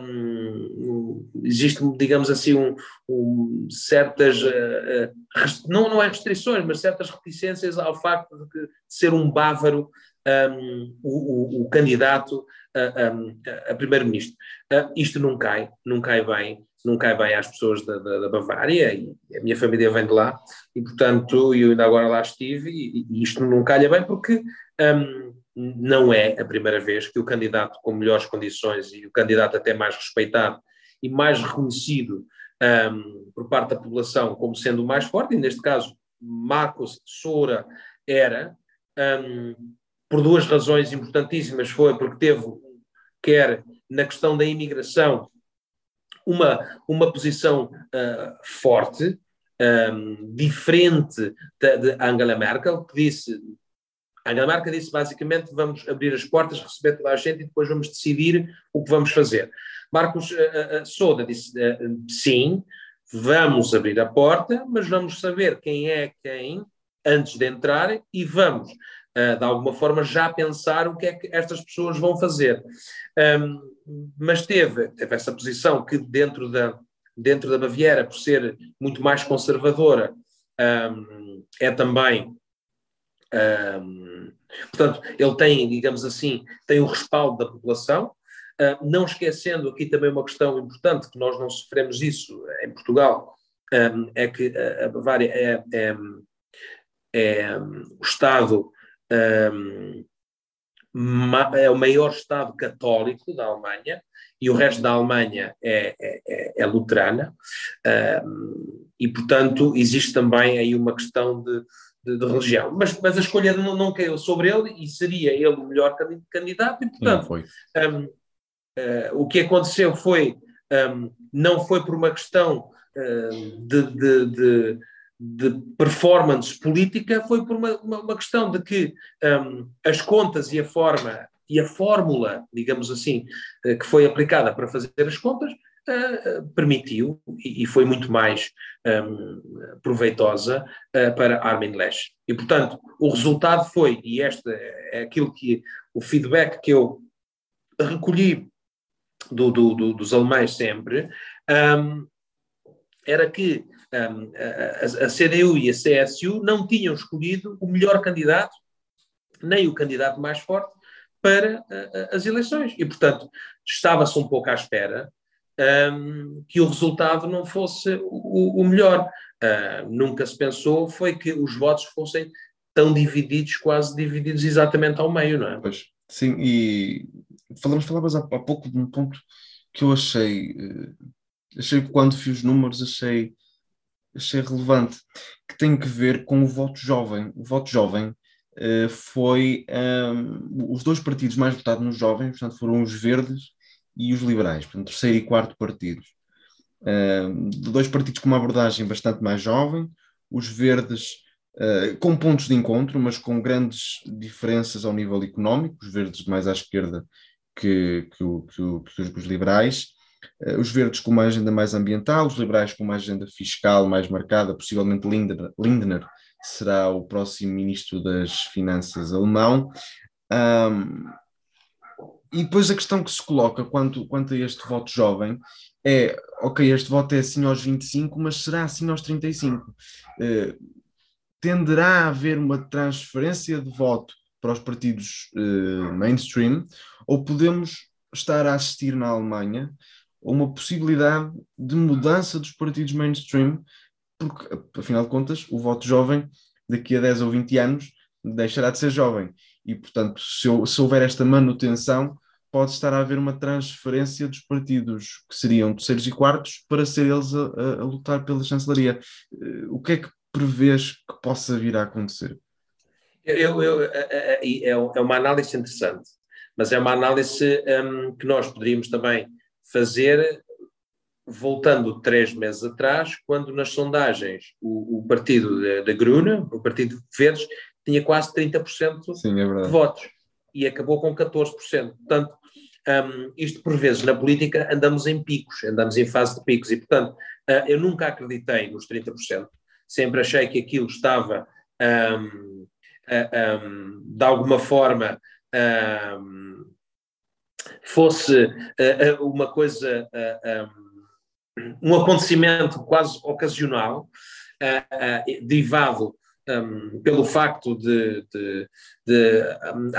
um, existe, digamos assim, um, um certas, uh, não, não é restrições, mas certas reticências ao facto de, ser um bávaro um, o, o, o, candidato a, a, a primeiro-ministro. Uh, isto não cai, não cai bem, não cai bem às pessoas da, da, da, Bavária, e a minha família vem de lá, e portanto eu ainda agora lá estive, e, e isto não calha bem porque um, não é a primeira vez que o candidato com melhores condições e o candidato até mais respeitado e mais reconhecido um, por parte da população como sendo o mais forte, e neste caso Marcos Soura era, um, por duas razões importantíssimas, foi porque teve, quer na questão da imigração, uma, uma posição uh, forte, um, diferente de Angela Merkel, que disse a Dinamarca disse basicamente vamos abrir as portas, receber toda a gente e depois vamos decidir o que vamos fazer. Marcos uh, uh, Soda disse sim, vamos abrir a porta, mas vamos saber quem é quem antes de entrar e vamos, de alguma forma, já pensar o que é que estas pessoas vão fazer. Mas teve, teve essa posição que dentro da, dentro da Baviera, por ser muito mais conservadora, é também portanto, ele tem, digamos assim, tem o respaldo da população, uh, não esquecendo aqui também uma questão importante, que nós não sofremos isso em Portugal, é que a Bavária é, é, é o Estado, um, é o maior Estado católico da Alemanha, e o resto da Alemanha é, é, é, é luterana, e portanto existe também aí uma questão de de, de religião. Mas, mas a escolha não, não caiu sobre ele e seria ele o melhor candidato, e portanto um, uh, o que aconteceu foi, um, não foi por uma questão uh, de, de, de, performance política, foi por uma, uma, uma questão de que um, as contas e a forma e a fórmula, digamos assim, uh, que foi aplicada para fazer as contas, uh, permitiu e, e, foi muito mais um, proveitosa uh, para Armin Lesch. E, portanto, o resultado foi, e este é aquilo que o feedback que eu recolhi do, do, do, dos alemães sempre, um, era que um, a, a, CDU e a CSU não tinham escolhido o melhor candidato, nem o candidato mais forte, para uh, as eleições. E, portanto, estava-se um pouco à espera um, que o resultado não fosse o, o melhor. Uh, nunca se pensou foi que os votos fossem tão divididos, quase divididos exatamente ao meio, não é? Pois, sim, e falamos, falavas há, há pouco de um ponto que eu achei, uh, achei quando vi os números, achei, achei relevante, que tem que ver com o voto jovem. O voto jovem uh, foi um, os dois partidos mais votados nos jovens, portanto foram os verdes e os liberais, portanto, terceiro e quarto partidos. uh, dois partidos com uma abordagem bastante mais jovem, os verdes uh, com pontos de encontro, mas com grandes diferenças ao nível económico, os verdes mais à esquerda que, que, que, que os liberais, os verdes com uma agenda mais ambiental, os liberais com uma agenda fiscal mais marcada, possivelmente Lindner, Lindner será o próximo ministro das Finanças alemão. Um, e depois a questão que se coloca quanto, quanto a este voto jovem é, ok, este voto é assim aos 25, mas será assim aos 35? Uh, tenderá a haver uma transferência de voto para os partidos uh, mainstream, ou podemos estar a assistir na Alemanha uma possibilidade de mudança dos partidos mainstream, porque, afinal de contas, o voto jovem, daqui a 10 ou 20 anos, deixará de ser jovem. E, portanto, se, se houver esta manutenção, pode estar a haver uma transferência dos partidos que seriam terceiros e quartos para ser eles a, a, a lutar pela chancelaria. Eh, o que é que prevês que possa vir a acontecer? Eu, eu, é, é, é, é uma análise interessante, mas é uma análise um, que nós poderíamos também fazer voltando três meses atrás, quando nas sondagens o, o partido da Gruna, o partido Verdes, tinha quase 30% Sim, é de votos e acabou com 14%. Portanto, um, isto por vezes na política andamos em picos, andamos em fase de picos, e portanto uh, eu nunca acreditei nos 30%, sempre achei que aquilo estava um, uh, um, de alguma forma fosse uh, uma coisa, um acontecimento quase ocasional, derivado um, pelo facto de, de, de um,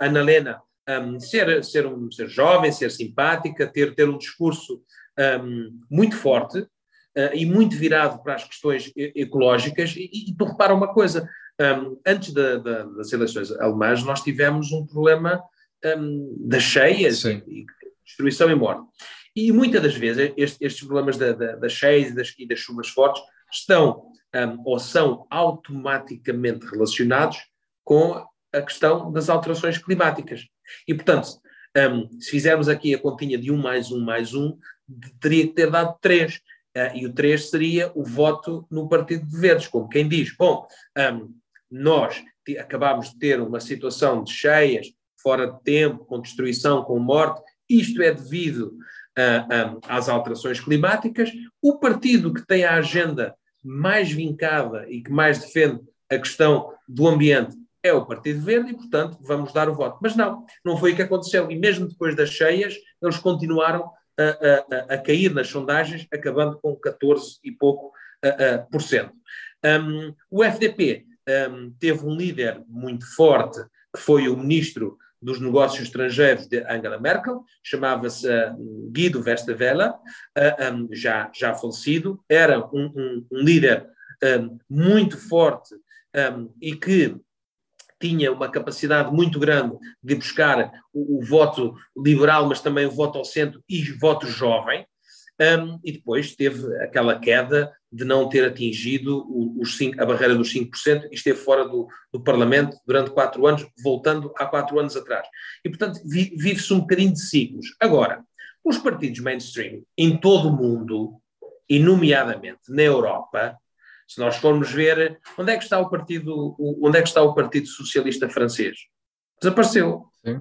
Ana Helena um, ser, ser, um, ser jovem, ser simpática, ter, ter um discurso um, muito forte uh, e muito virado para as questões ecológicas. E, e tu repara uma coisa: um, antes da, da, das eleições alemãs, nós tivemos um problema um, das cheias e, e, destruição e morte. E muitas das vezes este, estes problemas da, da, das cheias e das, e das chuvas fortes estão um, ou são automaticamente relacionados com a questão das alterações climáticas. E, portanto, um, se fizermos aqui a continha de um mais um mais um, teria que ter dado três. Uh, e o três seria o voto no Partido de Verdes, como quem diz, bom, um, nós acabámos de ter uma situação de cheias, fora de tempo, com destruição, com morte, isto é devido uh, um, às alterações climáticas. O partido que tem a agenda mais vincada e que mais defende a questão do ambiente é o Partido Verde e, portanto, vamos dar o voto. Mas não, não foi o que aconteceu. E mesmo depois das cheias, eles continuaram a, a, a cair nas sondagens, acabando com 14 e pouco uh, por cento. Um, o FDP um, teve um líder muito forte, que foi o ministro dos negócios estrangeiros de Angela Merkel, chamava-se uh, Guido uh, um, já, já falecido, era um, um, um líder um, muito forte e que tinha uma capacidade muito grande de buscar o, o, voto liberal, mas também o voto ao centro e voto jovem, um, e depois teve aquela queda de não ter atingido os cinco, a barreira dos 5% e esteve fora do, do, Parlamento durante quatro anos, voltando há quatro anos atrás. E, portanto, vi, vive-se um bocadinho de ciclos. Agora, os partidos mainstream em todo o mundo, e nomeadamente na Europa, se nós formos ver onde é que está o partido, onde é que está o Partido Socialista Francês, desapareceu. Sim.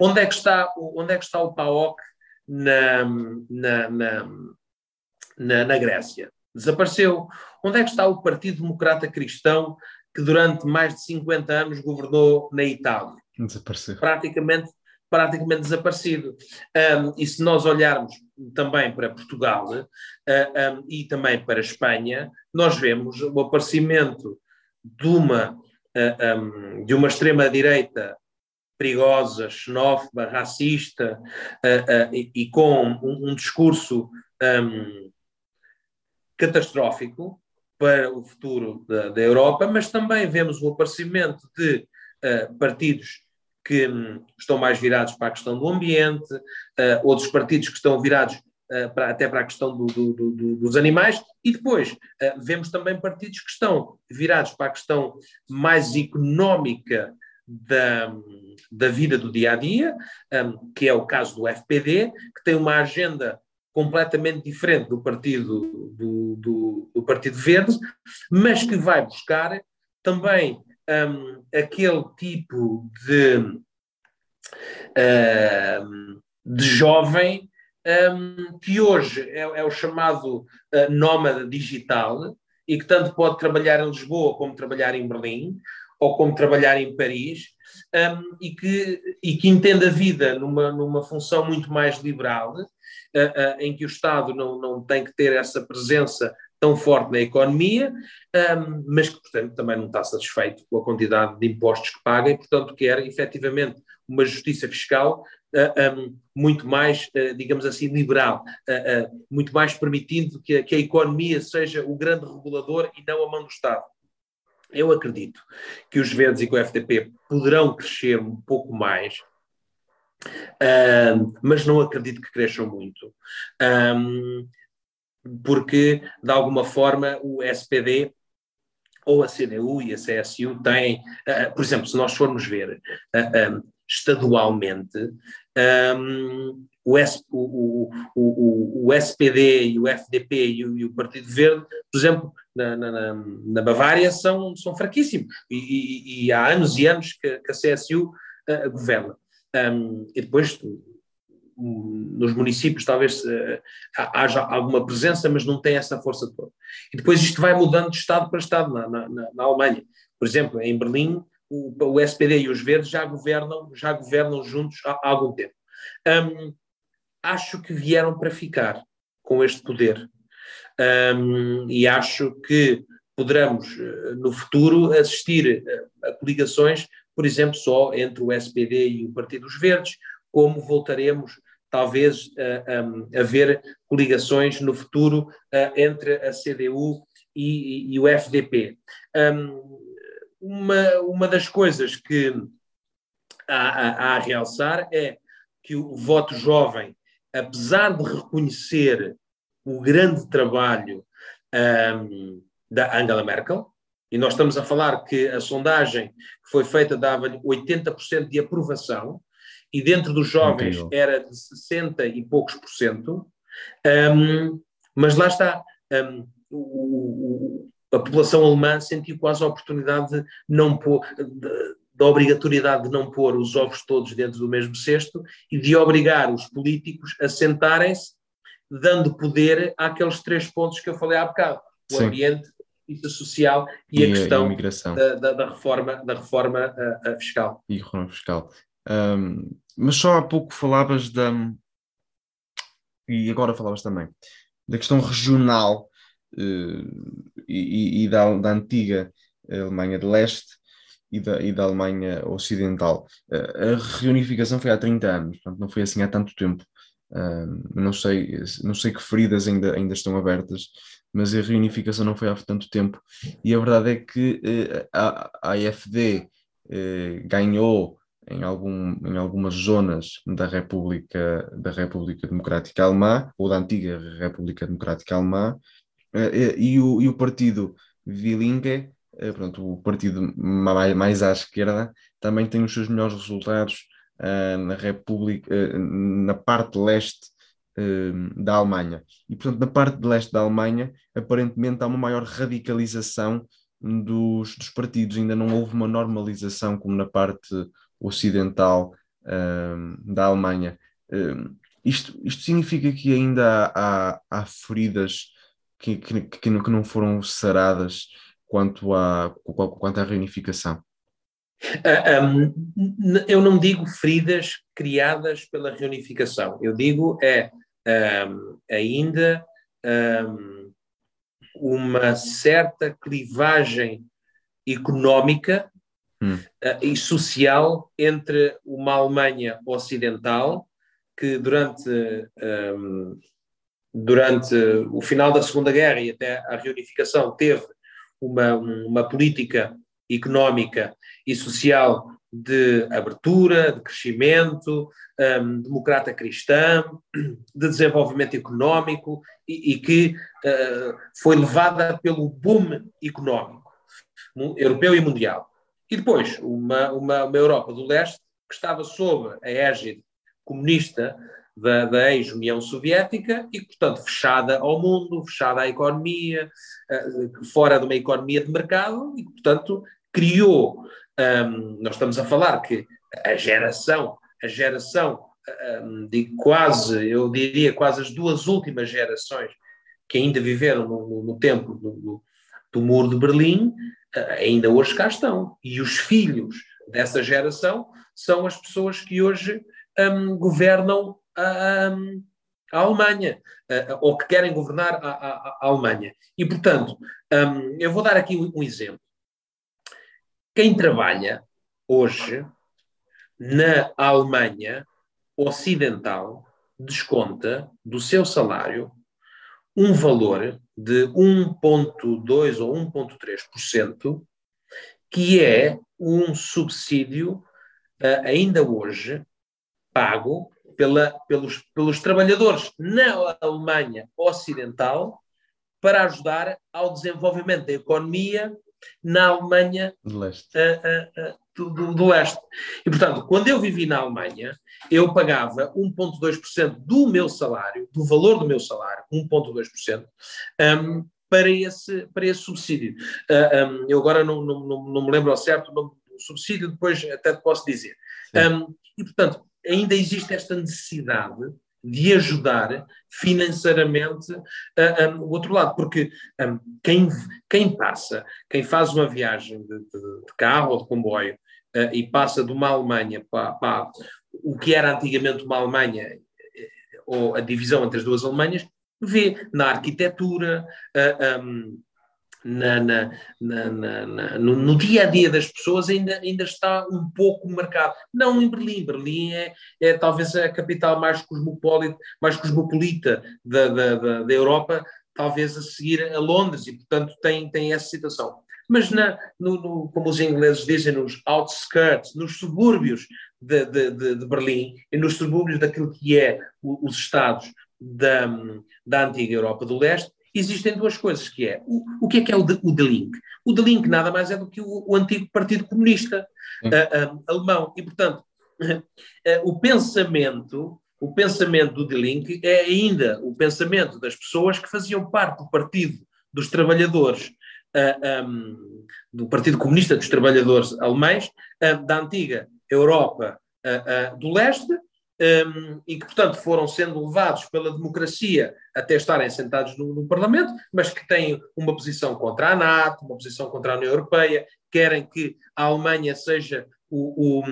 Onde é que está, onde é que está o PAOK na, na, na, na, na Grécia? Desapareceu. Onde é que está o Partido Democrata Cristão que durante mais de 50 anos governou na Itália? Desapareceu. Praticamente praticamente desaparecido. Um, e se nós olharmos também para Portugal uh, um, e também para Espanha, nós vemos o aparecimento de uma, uh, um, de uma extrema-direita perigosa, xenófoba, racista uh, e, e, com um, um discurso catastrófico para o futuro da, da, Europa, mas também vemos o aparecimento de partidos que hum, estão mais virados para a questão do ambiente, uh, outros partidos que estão virados uh, para, até para a questão do, do, do, dos animais, e depois uh, vemos também partidos que estão virados para a questão mais económica da, da vida do dia a dia, um, que é o caso do FPD, que tem uma agenda completamente diferente do Partido, do, do, do Partido Verde, mas que vai buscar também um, aquele tipo de, um, de jovem um, que hoje é, é o chamado uh, nómada digital e que tanto pode trabalhar em Lisboa como trabalhar em Berlim ou como trabalhar em Paris um, e, que, e que entende a vida numa, numa função muito mais liberal, uh, uh, em que o Estado não, não tem que ter essa presença tão forte na economia, um, mas que, portanto, também não está satisfeito com a quantidade de impostos que paga e, portanto, quer efetivamente uma justiça fiscal uh, um, muito mais, uh, digamos assim, liberal, uh, muito mais permitindo que, que a economia seja o grande regulador e não a mão do Estado. Eu acredito que os Verdes e que o FDP poderão crescer um pouco mais, mas não acredito que cresçam muito. Um, porque, de alguma forma, o SPD ou a CDU e a CSU têm, uh, por exemplo, se nós formos ver uh, um, estadualmente, um, o, S, o, o, o, SPD e o FDP e o, e Partido Verde, por exemplo, na, na, na, Bavária, são, são fraquíssimos e, e, e há anos e anos que, que a CSU uh, governa. Um, e depois nos municípios talvez uh, haja alguma presença, mas não tem essa força toda. E depois isto vai mudando de Estado para Estado na, na, na Alemanha. Por exemplo, em Berlim, o, o, SPD e os Verdes já governam, já governam juntos há, há algum tempo. Um, acho que vieram para ficar com este poder. Um, e acho que poderemos, eh, no futuro, assistir a, a coligações, por exemplo, só entre o SPD e o Partido dos Verdes, como voltaremos talvez a, a, ver coligações no futuro entre a CDU e, e o FDP. Um, uma, uma das coisas que há, há, a realçar é que o voto jovem, apesar de reconhecer o grande trabalho um, da Angela Merkel, e nós estamos a falar que a sondagem que foi feita dava-lhe 80% de aprovação, e dentro dos jovens Incrível. era de 60 e poucos por cento, um, mas lá está, um, o, o, a população alemã sentiu quase a oportunidade de não pôr, de, da obrigatoriedade de não pôr os ovos todos dentro do mesmo cesto e de obrigar os políticos a sentarem-se, dando poder àqueles três pontos que eu falei há bocado: o Sim. ambiente, a social e, e a questão a da, da, reforma, da reforma uh, uh, fiscal. E reforma fiscal. Um, mas só há pouco falavas da. E agora falavas também da questão regional e, e, da, da antiga Alemanha de Leste e da, e da Alemanha Ocidental. Uh, a reunificação foi há 30 anos, portanto, não foi assim há tanto tempo. Não, sei, não sei que feridas ainda, ainda estão abertas, mas a reunificação não foi há tanto tempo. E a verdade é que a, a AFD ganhou em, algum, em algumas zonas da República, da República Democrática Alemã, ou da antiga República Democrática Alemã, eh, e, o, e o partido Willinge, eh, pronto, o partido mais, mais à esquerda, também tem os seus melhores resultados na República, na parte leste da Alemanha. E, portanto, na parte de leste da Alemanha, aparentemente há uma maior radicalização dos, dos partidos, ainda não houve uma normalização como na parte ocidental da Alemanha. Isto, isto significa que ainda há, há, há feridas que, que, que, não foram saradas quanto à, quanto à reunificação? Uh, um, eu não digo feridas criadas pela reunificação, eu digo é um, ainda um, uma certa clivagem económica hum. uh, e social entre uma Alemanha ocidental que durante, durante o final da Segunda Guerra e até a reunificação teve uma, uma política económica e social de abertura, de crescimento, um, democrata cristã, de desenvolvimento económico e, e que uh, foi levada pelo boom económico europeu e mundial. E depois, uma, uma, uma Europa do leste que estava sob a égide comunista da, da ex-União Soviética e, portanto, fechada ao mundo, fechada à economia, uh, fora de uma economia de mercado e, portanto, criou. Um, nós estamos a falar que a geração, a geração um, de quase, eu diria quase as duas últimas gerações que ainda viveram no, no, tempo do, do, muro de Berlim, uh, ainda hoje cá estão. E os filhos dessa geração são as pessoas que hoje um, governam a, a Alemanha, uh, ou que querem governar a, a, a Alemanha. E, portanto, um, eu vou dar aqui um, um exemplo. Quem trabalha hoje na Alemanha ocidental desconta do seu salário um valor de 1,2% ou 1,3%, que é um subsídio uh, ainda hoje pago pela, pelos, pelos trabalhadores na Alemanha Ocidental para ajudar ao desenvolvimento da economia na Alemanha do leste. Uh, uh, do, do, do, leste. E, portanto, quando eu vivi na Alemanha, eu pagava 1,2% do meu salário, do valor do meu salário, 1,2%, um, para, esse, para esse subsídio. Uh, um, eu agora não, não, não, não, me lembro ao certo o nome do subsídio, depois até te posso dizer. Um, e, portanto, ainda existe esta necessidade de ajudar financeiramente uh, um, o outro lado, porque um, quem, quem passa, quem faz uma viagem de, de, de carro ou de comboio uh, e passa de uma Alemanha para, para, o que era antigamente uma Alemanha, eh, ou a divisão entre as duas Alemanhas, vê na arquitetura, uh, um, na, na, na, no, no, dia a dia das pessoas ainda, ainda está um pouco marcado. Não em Berlim. Berlim é, é talvez a capital mais cosmopolita, mais cosmopolita da, da, da, da Europa, talvez a seguir a Londres, e portanto tem, tem essa situação. Mas, na, no, no, como os ingleses dizem, nos outskirts, nos subúrbios de, de, de, de Berlim e nos subúrbios daquilo que é o, os Estados da, da antiga Europa do Leste, existem duas coisas, que é o, o que é que é o, de, o Link? O de Link nada mais é do que o, o antigo Partido Comunista uh, uh, alemão. E, portanto, uh, o pensamento o pensamento do De Link é ainda o pensamento das pessoas que faziam parte do Partido dos Trabalhadores, um, do Partido Comunista dos Trabalhadores Alemães, da antiga Europa do Leste, um, e que, portanto, foram sendo levados pela democracia até estarem sentados no, no, Parlamento, mas que têm uma posição contra a NATO, uma posição contra a União Europeia, querem que a Alemanha seja o, o,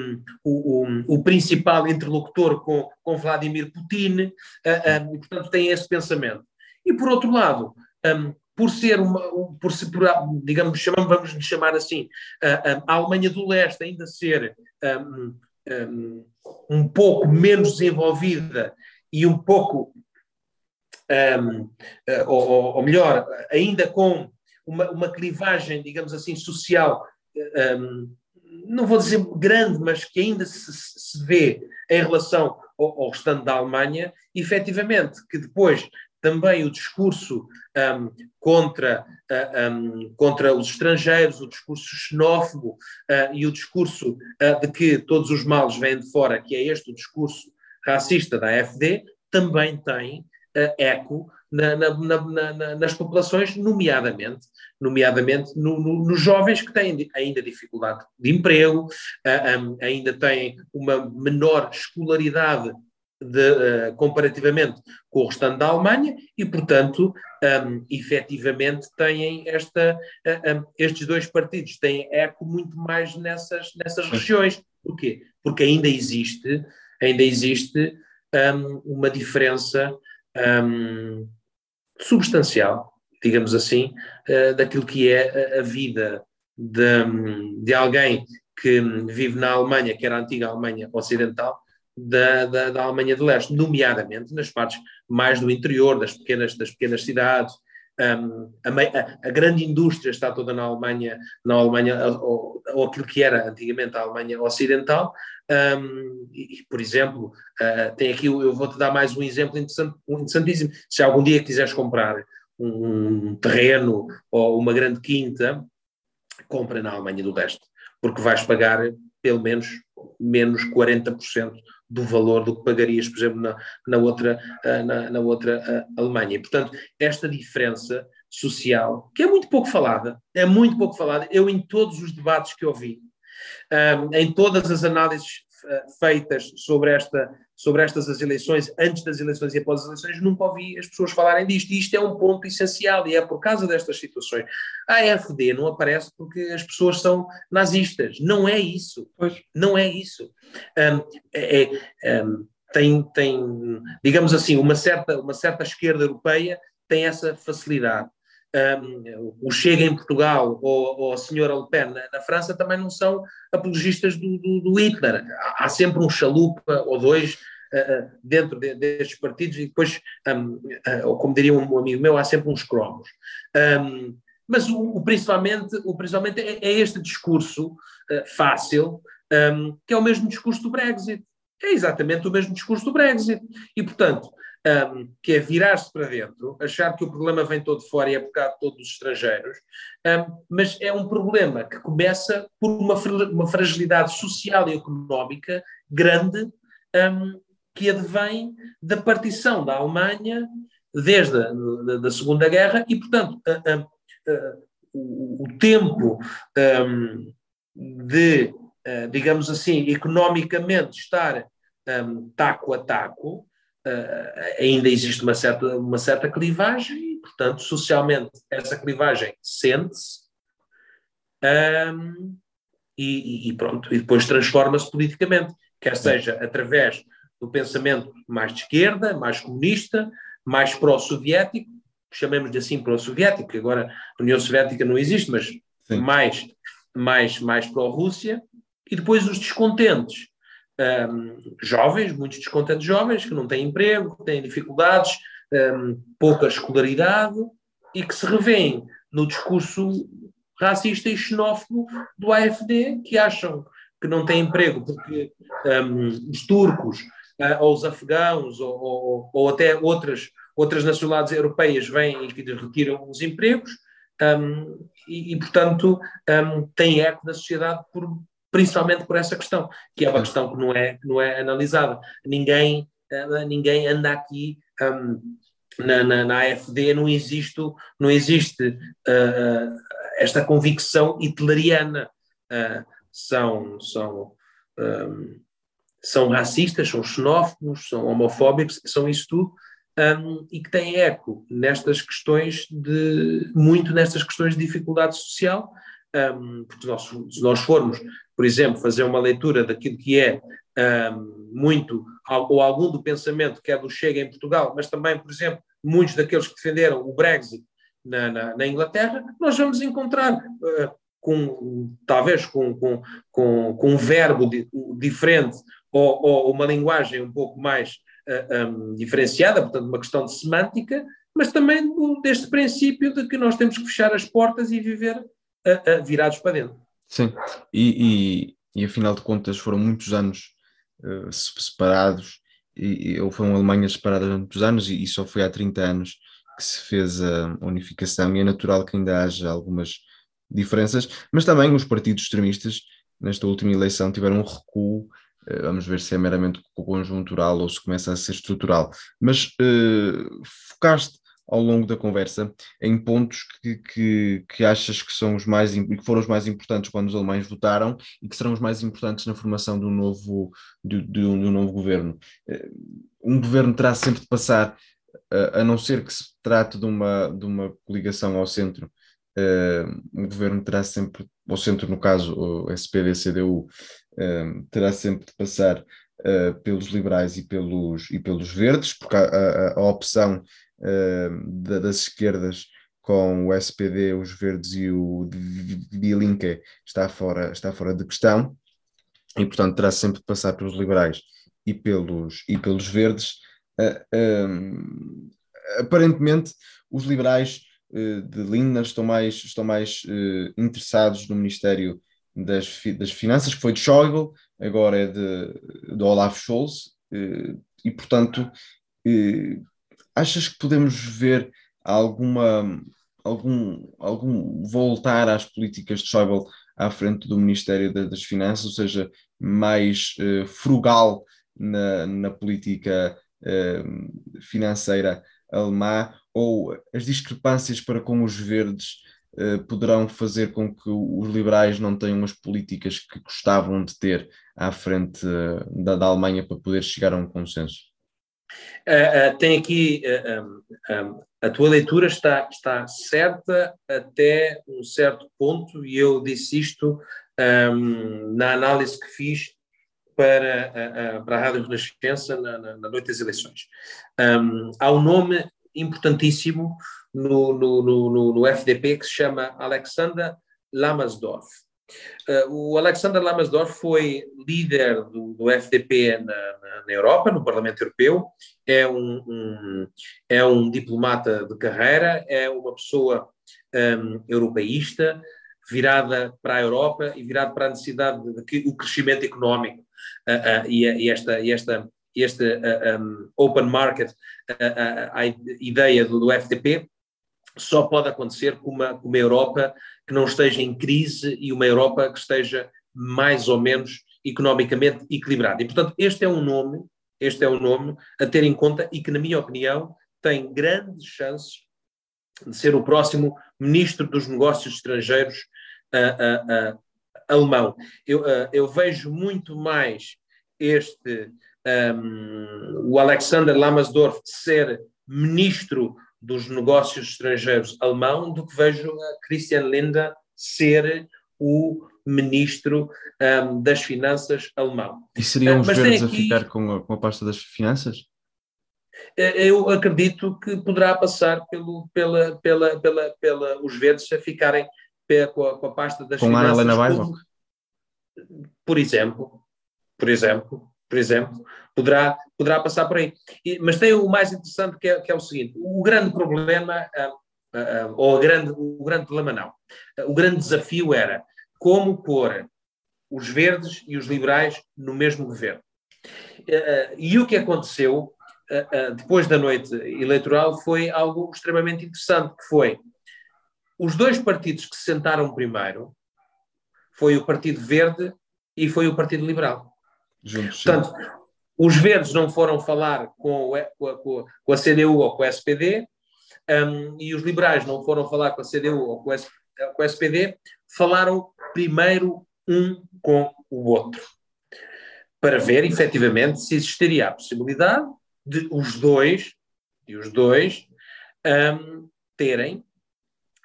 o, o principal interlocutor com, com Vladimir Putin, uh, um, e, portanto, têm esse pensamento. E, por outro lado, um, por ser uma, por ser, por, digamos, chamamos, vamos lhe chamar assim, uh, a Alemanha do Leste ainda ser um, um, um pouco menos desenvolvida e um pouco, um, eh, ou, ou, melhor, ainda com uma, uma clivagem, digamos assim, social, um, não vou dizer grande, mas que ainda se, se vê em relação ao, ao restante da Alemanha, efetivamente, que depois também o discurso um, contra, uh, um, contra os estrangeiros, o discurso xenófobo uh, e o discurso uh, de que todos os males vêm de fora, que é este o discurso racista da AfD, também tem eco na, na, na, nas populações, nomeadamente, nomeadamente no, no, nos jovens que têm ainda dificuldade de emprego, um, ainda têm uma menor escolaridade de, uh, comparativamente com o restante da Alemanha e, portanto, um, efetivamente têm esta, uh, um, estes dois partidos têm eco muito mais nessas, nessas regiões. Porquê? Porque ainda existe, ainda existe um, uma diferença hum, substancial, digamos assim, uh, daquilo que é a, a vida de, de alguém que vive na Alemanha, que era a antiga Alemanha Ocidental, da, da, da, Alemanha de Leste, nomeadamente nas partes mais do interior, das pequenas, das pequenas cidades. Um, a, a, grande indústria está toda na Alemanha, na Alemanha ou, ou aquilo que era antigamente a Alemanha Ocidental. Um, e, por exemplo, uh, tem aqui, eu vou-te dar mais um exemplo interessante, interessantíssimo. Se algum dia quiseres comprar um terreno ou uma grande quinta, compra na Alemanha do Leste, porque vais pagar pelo menos menos 40% do valor do que pagarias, por exemplo, na, na outra, na, na outra Alemanha. E, portanto, esta diferença social, que é muito pouco falada, é muito pouco falada, eu em todos os debates que ouvi, um, em todas as análises feitas sobre, esta, sobre estas as eleições, antes das eleições e após as eleições, nunca ouvi as pessoas falarem disto. E isto é um ponto essencial e é por causa destas situações. A AFD não aparece porque as pessoas são nazistas. Não é isso. Pois. Não é isso. Um, é, é, um, tem, tem, digamos assim, uma certa, uma certa esquerda europeia tem essa facilidade um, o Chega em Portugal ou, ou a senhora Le Pen na, na, França também não são apologistas do, do, do Hitler. Há, sempre um chalupa ou dois uh, dentro de, destes partidos e depois, um, uh, ou como diria um amigo meu, há sempre uns cromos. Um, mas o, o, principalmente, o principalmente é, é este discurso uh, fácil, que é o mesmo discurso do Brexit. É exatamente o mesmo discurso do Brexit. E, portanto, um, que é virar-se para dentro, achar que o problema vem todo fora e é por causa de todos os estrangeiros, um, mas é um problema que começa por uma, uma fragilidade social e económica grande um, que advém da partição da Alemanha desde a da, da Segunda Guerra e, portanto, a, a, a, o, o, tempo de, digamos assim, economicamente estar taco a taco, ainda existe uma certa, uma certa clivagem e, portanto, socialmente essa clivagem sente-se um, e, e, pronto, e depois transforma-se politicamente, quer seja através do pensamento mais de esquerda, mais comunista, mais pró-soviético, chamemos de assim pró-soviético, que agora a União Soviética não existe, mas Sim. mais, mais, mais pró-Rússia, e depois os descontentes um, jovens, muitos descontentes jovens, que não têm emprego, que têm dificuldades, um, pouca escolaridade e que se revêem no discurso racista e xenófobo do AFD, que acham que não têm emprego porque um, os turcos uh, ou os afegãos ou, ou, ou, até outras, outras nacionalidades europeias vêm e retiram os empregos um, e, e, portanto, um, têm eco da sociedade por, principalmente por essa questão, que é uma questão que não é, não é analisada. Ninguém, uh, ninguém anda aqui um, na, na, na, AFD, não existe, não existe uh, esta convicção hitleriana. Uh, são, são, um, são racistas, são xenófobos, são homofóbicos, são isso tudo. Um, e que têm eco nestas questões de muito nestas questões de dificuldade social, um, porque nós, se nós formos por exemplo, fazer uma leitura daquilo que é um, muito, ou algum do pensamento que é do Chega em Portugal, mas também, por exemplo, muitos daqueles que defenderam o Brexit na, na, na Inglaterra, nós vamos encontrar uh, com, talvez com, com, com, com um verbo di, diferente ou, ou, uma linguagem um pouco mais uh, um, diferenciada, portanto, uma questão de semântica, mas também deste princípio de que nós temos que fechar as portas e viver uh, virados para dentro. Sim, e, e, e afinal de contas foram muitos anos uh, separados, e, ou foram Alemanhas separadas há muitos anos, e, e, só foi há 30 anos que se fez a unificação, e é natural que ainda haja algumas diferenças, mas também os partidos extremistas, nesta última eleição, tiveram um recuo. Uh, vamos ver se é meramente conjuntural ou se começa a ser estrutural. Mas uh, focaste ao longo da conversa em pontos que, que, que achas que são os mais que foram os mais importantes quando os alemães votaram e que serão os mais importantes na formação do novo, de, de um, de um novo governo. Eh, um governo terá sempre de passar, a não ser que se trate de uma, de uma coligação ao centro, eh, um governo terá sempre, ao centro no caso o SPD-CDU, eh, terá sempre de passar pelos liberais e pelos, e pelos verdes, porque a, a, a opção uh, das esquerdas com o SPD, os Verdes e o Die Linke está fora, está fora de questão e, portanto, terá sempre de passar pelos liberais e pelos, e pelos verdes. Uh, aparentemente, os liberais de Lindner estão mais, estão mais interessados no Ministério das, das Finanças, que foi de Schäuble, agora é de, de Olaf Scholz, e, portanto, achas que podemos ver alguma algum, algum voltar às políticas de Schäuble à frente do Ministério das Finanças, ou seja, mais uh, frugal na, na política uh, financeira alemã ou as discrepâncias para com os verdes uh, poderão fazer com que os liberais não tenham as políticas que gostavam de ter à frente da, da, Alemanha para poder chegar a um consenso? Uh, tem aqui um, um, a tua leitura está, está certa até um certo ponto, e eu disse isto um, na análise que fiz para a, para a Rádio Renascença na, na, na noite das eleições. Um, há um nome importantíssimo no, no, no, no, FDP que se chama Alexander Lamasdorff. Uh, o Alexander Lamasdorff foi líder do, do FDP na, na, na, Europa, no Parlamento Europeu, é um, um, é um diplomata de carreira, é uma pessoa um, europeísta, virada para a Europa e virada para a necessidade de que o crescimento económico uh, uh, e, e, esta, e esta este uh, um, open market, a ideia do, do, FTP, só pode acontecer com uma, uma Europa que não esteja em crise e uma Europa que esteja mais ou menos economicamente equilibrada. E, portanto, este é um nome, este é um nome a ter em conta e que, na minha opinião, tem grandes chances de ser o próximo ministro dos negócios estrangeiros uh, uh, uh, alemão. Eu, eu, vejo muito mais este, um, o Alexander Lamasdorff ser ministro dos negócios estrangeiros alemão do que vejo a Christian Lindner ser o ministro um, das finanças alemão. E seriam os verdes aqui... a ficar com a, com a pasta das finanças? Eh, eu acredito que poderá passar pelo, pela, pela, pela, pela os verdes a ficarem com a, com a pasta das com finanças. Com a Helena Baivok? Por exemplo, por exemplo, por exemplo, poderá, poderá passar por aí. E, mas tem o mais interessante que é, que é o seguinte: o grande problema, uh, uh, ou a grande, o grande problema não, o grande desafio era como pôr os verdes e os liberais no mesmo governo. E o que aconteceu depois da noite eleitoral foi algo extremamente interessante, que foi os dois partidos que se sentaram primeiro foi o Partido Verde e foi o Partido Liberal. Juntos, Portanto, os verdes não foram falar com, com, a, com a CDU ou com a SPD, um, e os liberais não foram falar com a CDU ou com a, com a SPD, falaram primeiro um com o outro, para ver efetivamente se existiria a possibilidade de os dois, e os dois, um, terem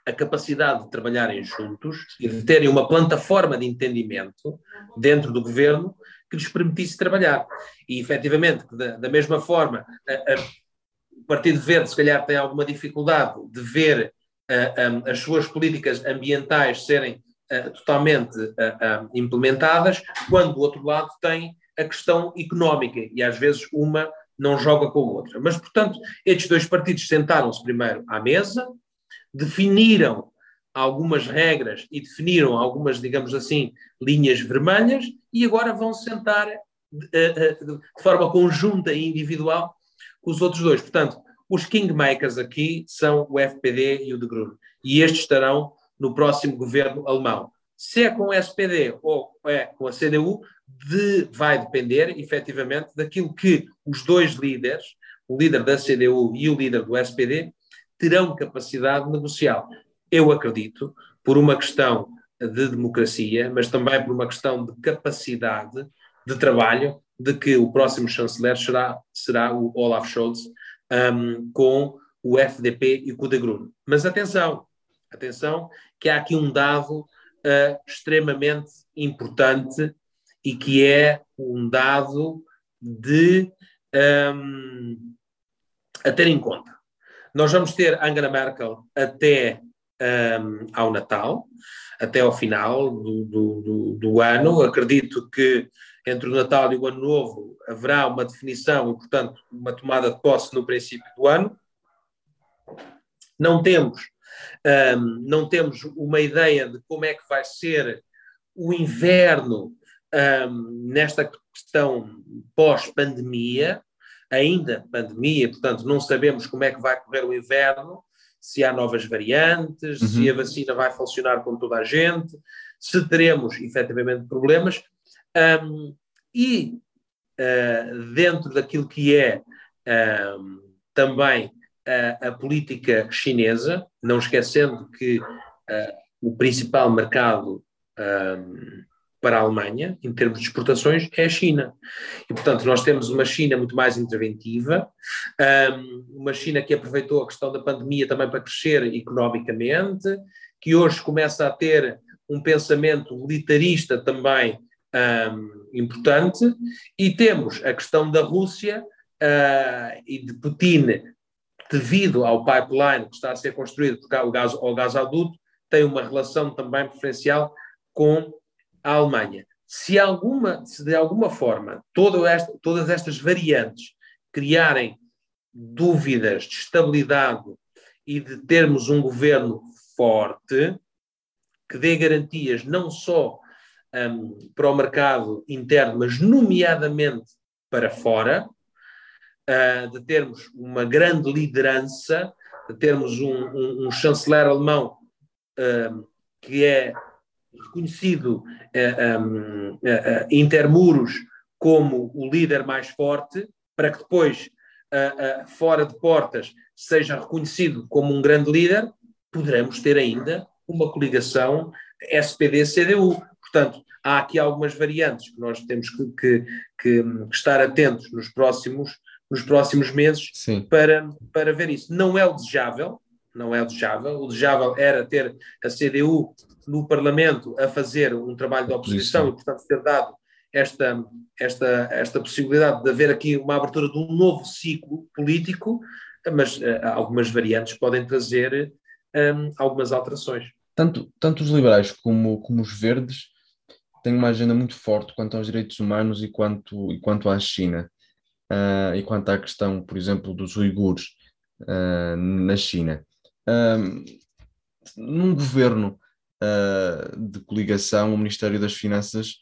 a capacidade de trabalharem juntos e de terem uma plataforma de entendimento dentro do governo que lhes permitisse trabalhar. E, efetivamente, da, da mesma forma, a, a, o Partido Verde, se calhar, tem alguma dificuldade de ver a, as suas políticas ambientais serem totalmente implementadas, quando, do outro lado, tem a questão económica e, às vezes, uma não joga com a outra. Mas, portanto, estes dois partidos sentaram-se primeiro à mesa, definiram algumas regras e definiram algumas, digamos assim, linhas vermelhas e agora vão sentar de, eh, eh, de forma conjunta e individual com os outros dois. Portanto, os kingmakers aqui são o FPD e o de Grun. E estes estarão no próximo governo alemão. Se é com o SPD ou é com a CDU, de, vai depender, efetivamente, daquilo que os dois líderes, o líder da CDU e o líder do SPD, terão capacidade de negociar. Eu acredito, por uma questão de democracia, mas também por uma questão de capacidade de trabalho, de que o próximo chanceler será, será o Olaf Scholz um, com o FDP e com o de Grun. Mas atenção, atenção, que há aqui um dado uh, extremamente importante e que é um dado de um, a ter em conta. Nós vamos ter Angela Merkel até um, ao Natal, até ao final do, do, do, do, ano. Acredito que entre o Natal e o Ano Novo haverá uma definição e, portanto, uma tomada de posse no princípio do ano. Não temos, um, não temos uma ideia de como é que vai ser o inverno um, nesta questão pós-pandemia ainda pandemia, portanto não sabemos como é que vai correr o inverno, se há novas variantes, uhum. se a vacina vai funcionar com toda a gente, se teremos efetivamente problemas. Um, e uh, dentro daquilo que é uh, também a, a, política chinesa, não esquecendo que uh, o principal mercado para a Alemanha, em termos de exportações, é a China. E, portanto, nós temos uma China muito mais interventiva, uma China que aproveitou a questão da pandemia também para crescer economicamente, que hoje começa a ter um pensamento militarista também um, importante, e temos a questão da Rússia uh, e de Putin, devido ao pipeline que está a ser construído por o gás, ao gasoduto, tem uma relação também preferencial com a Alemanha. Se, alguma, se de alguma forma todas estas variantes criarem dúvidas de estabilidade e de termos um governo forte, que dê garantias não só um, para o mercado interno, mas nomeadamente para fora, uh, de termos uma grande liderança, de termos um, um, um chanceler alemão que é reconhecido uh, um, uh, intermuros como o líder mais forte, para que depois, fora de portas, seja reconhecido como um grande líder, poderemos ter ainda uma coligação SPD-CDU. Portanto, há aqui algumas variantes que nós temos que, que, que estar atentos nos próximos, nos próximos meses para, para ver isso. Não é o desejável, não é o desejável. O desejável era ter a CDU no Parlamento a fazer um trabalho de oposição e, portanto, ter dado esta, esta, esta possibilidade de haver aqui uma abertura de um novo ciclo político, mas uh, algumas variantes podem trazer um, algumas alterações. Tanto, tanto os liberais como, como os verdes têm uma agenda muito forte quanto aos direitos humanos e quanto, e quanto à China. Uh, e quanto à questão, por exemplo, dos uigures uh, na China. Uh, num governo de coligação, o Ministério das Finanças,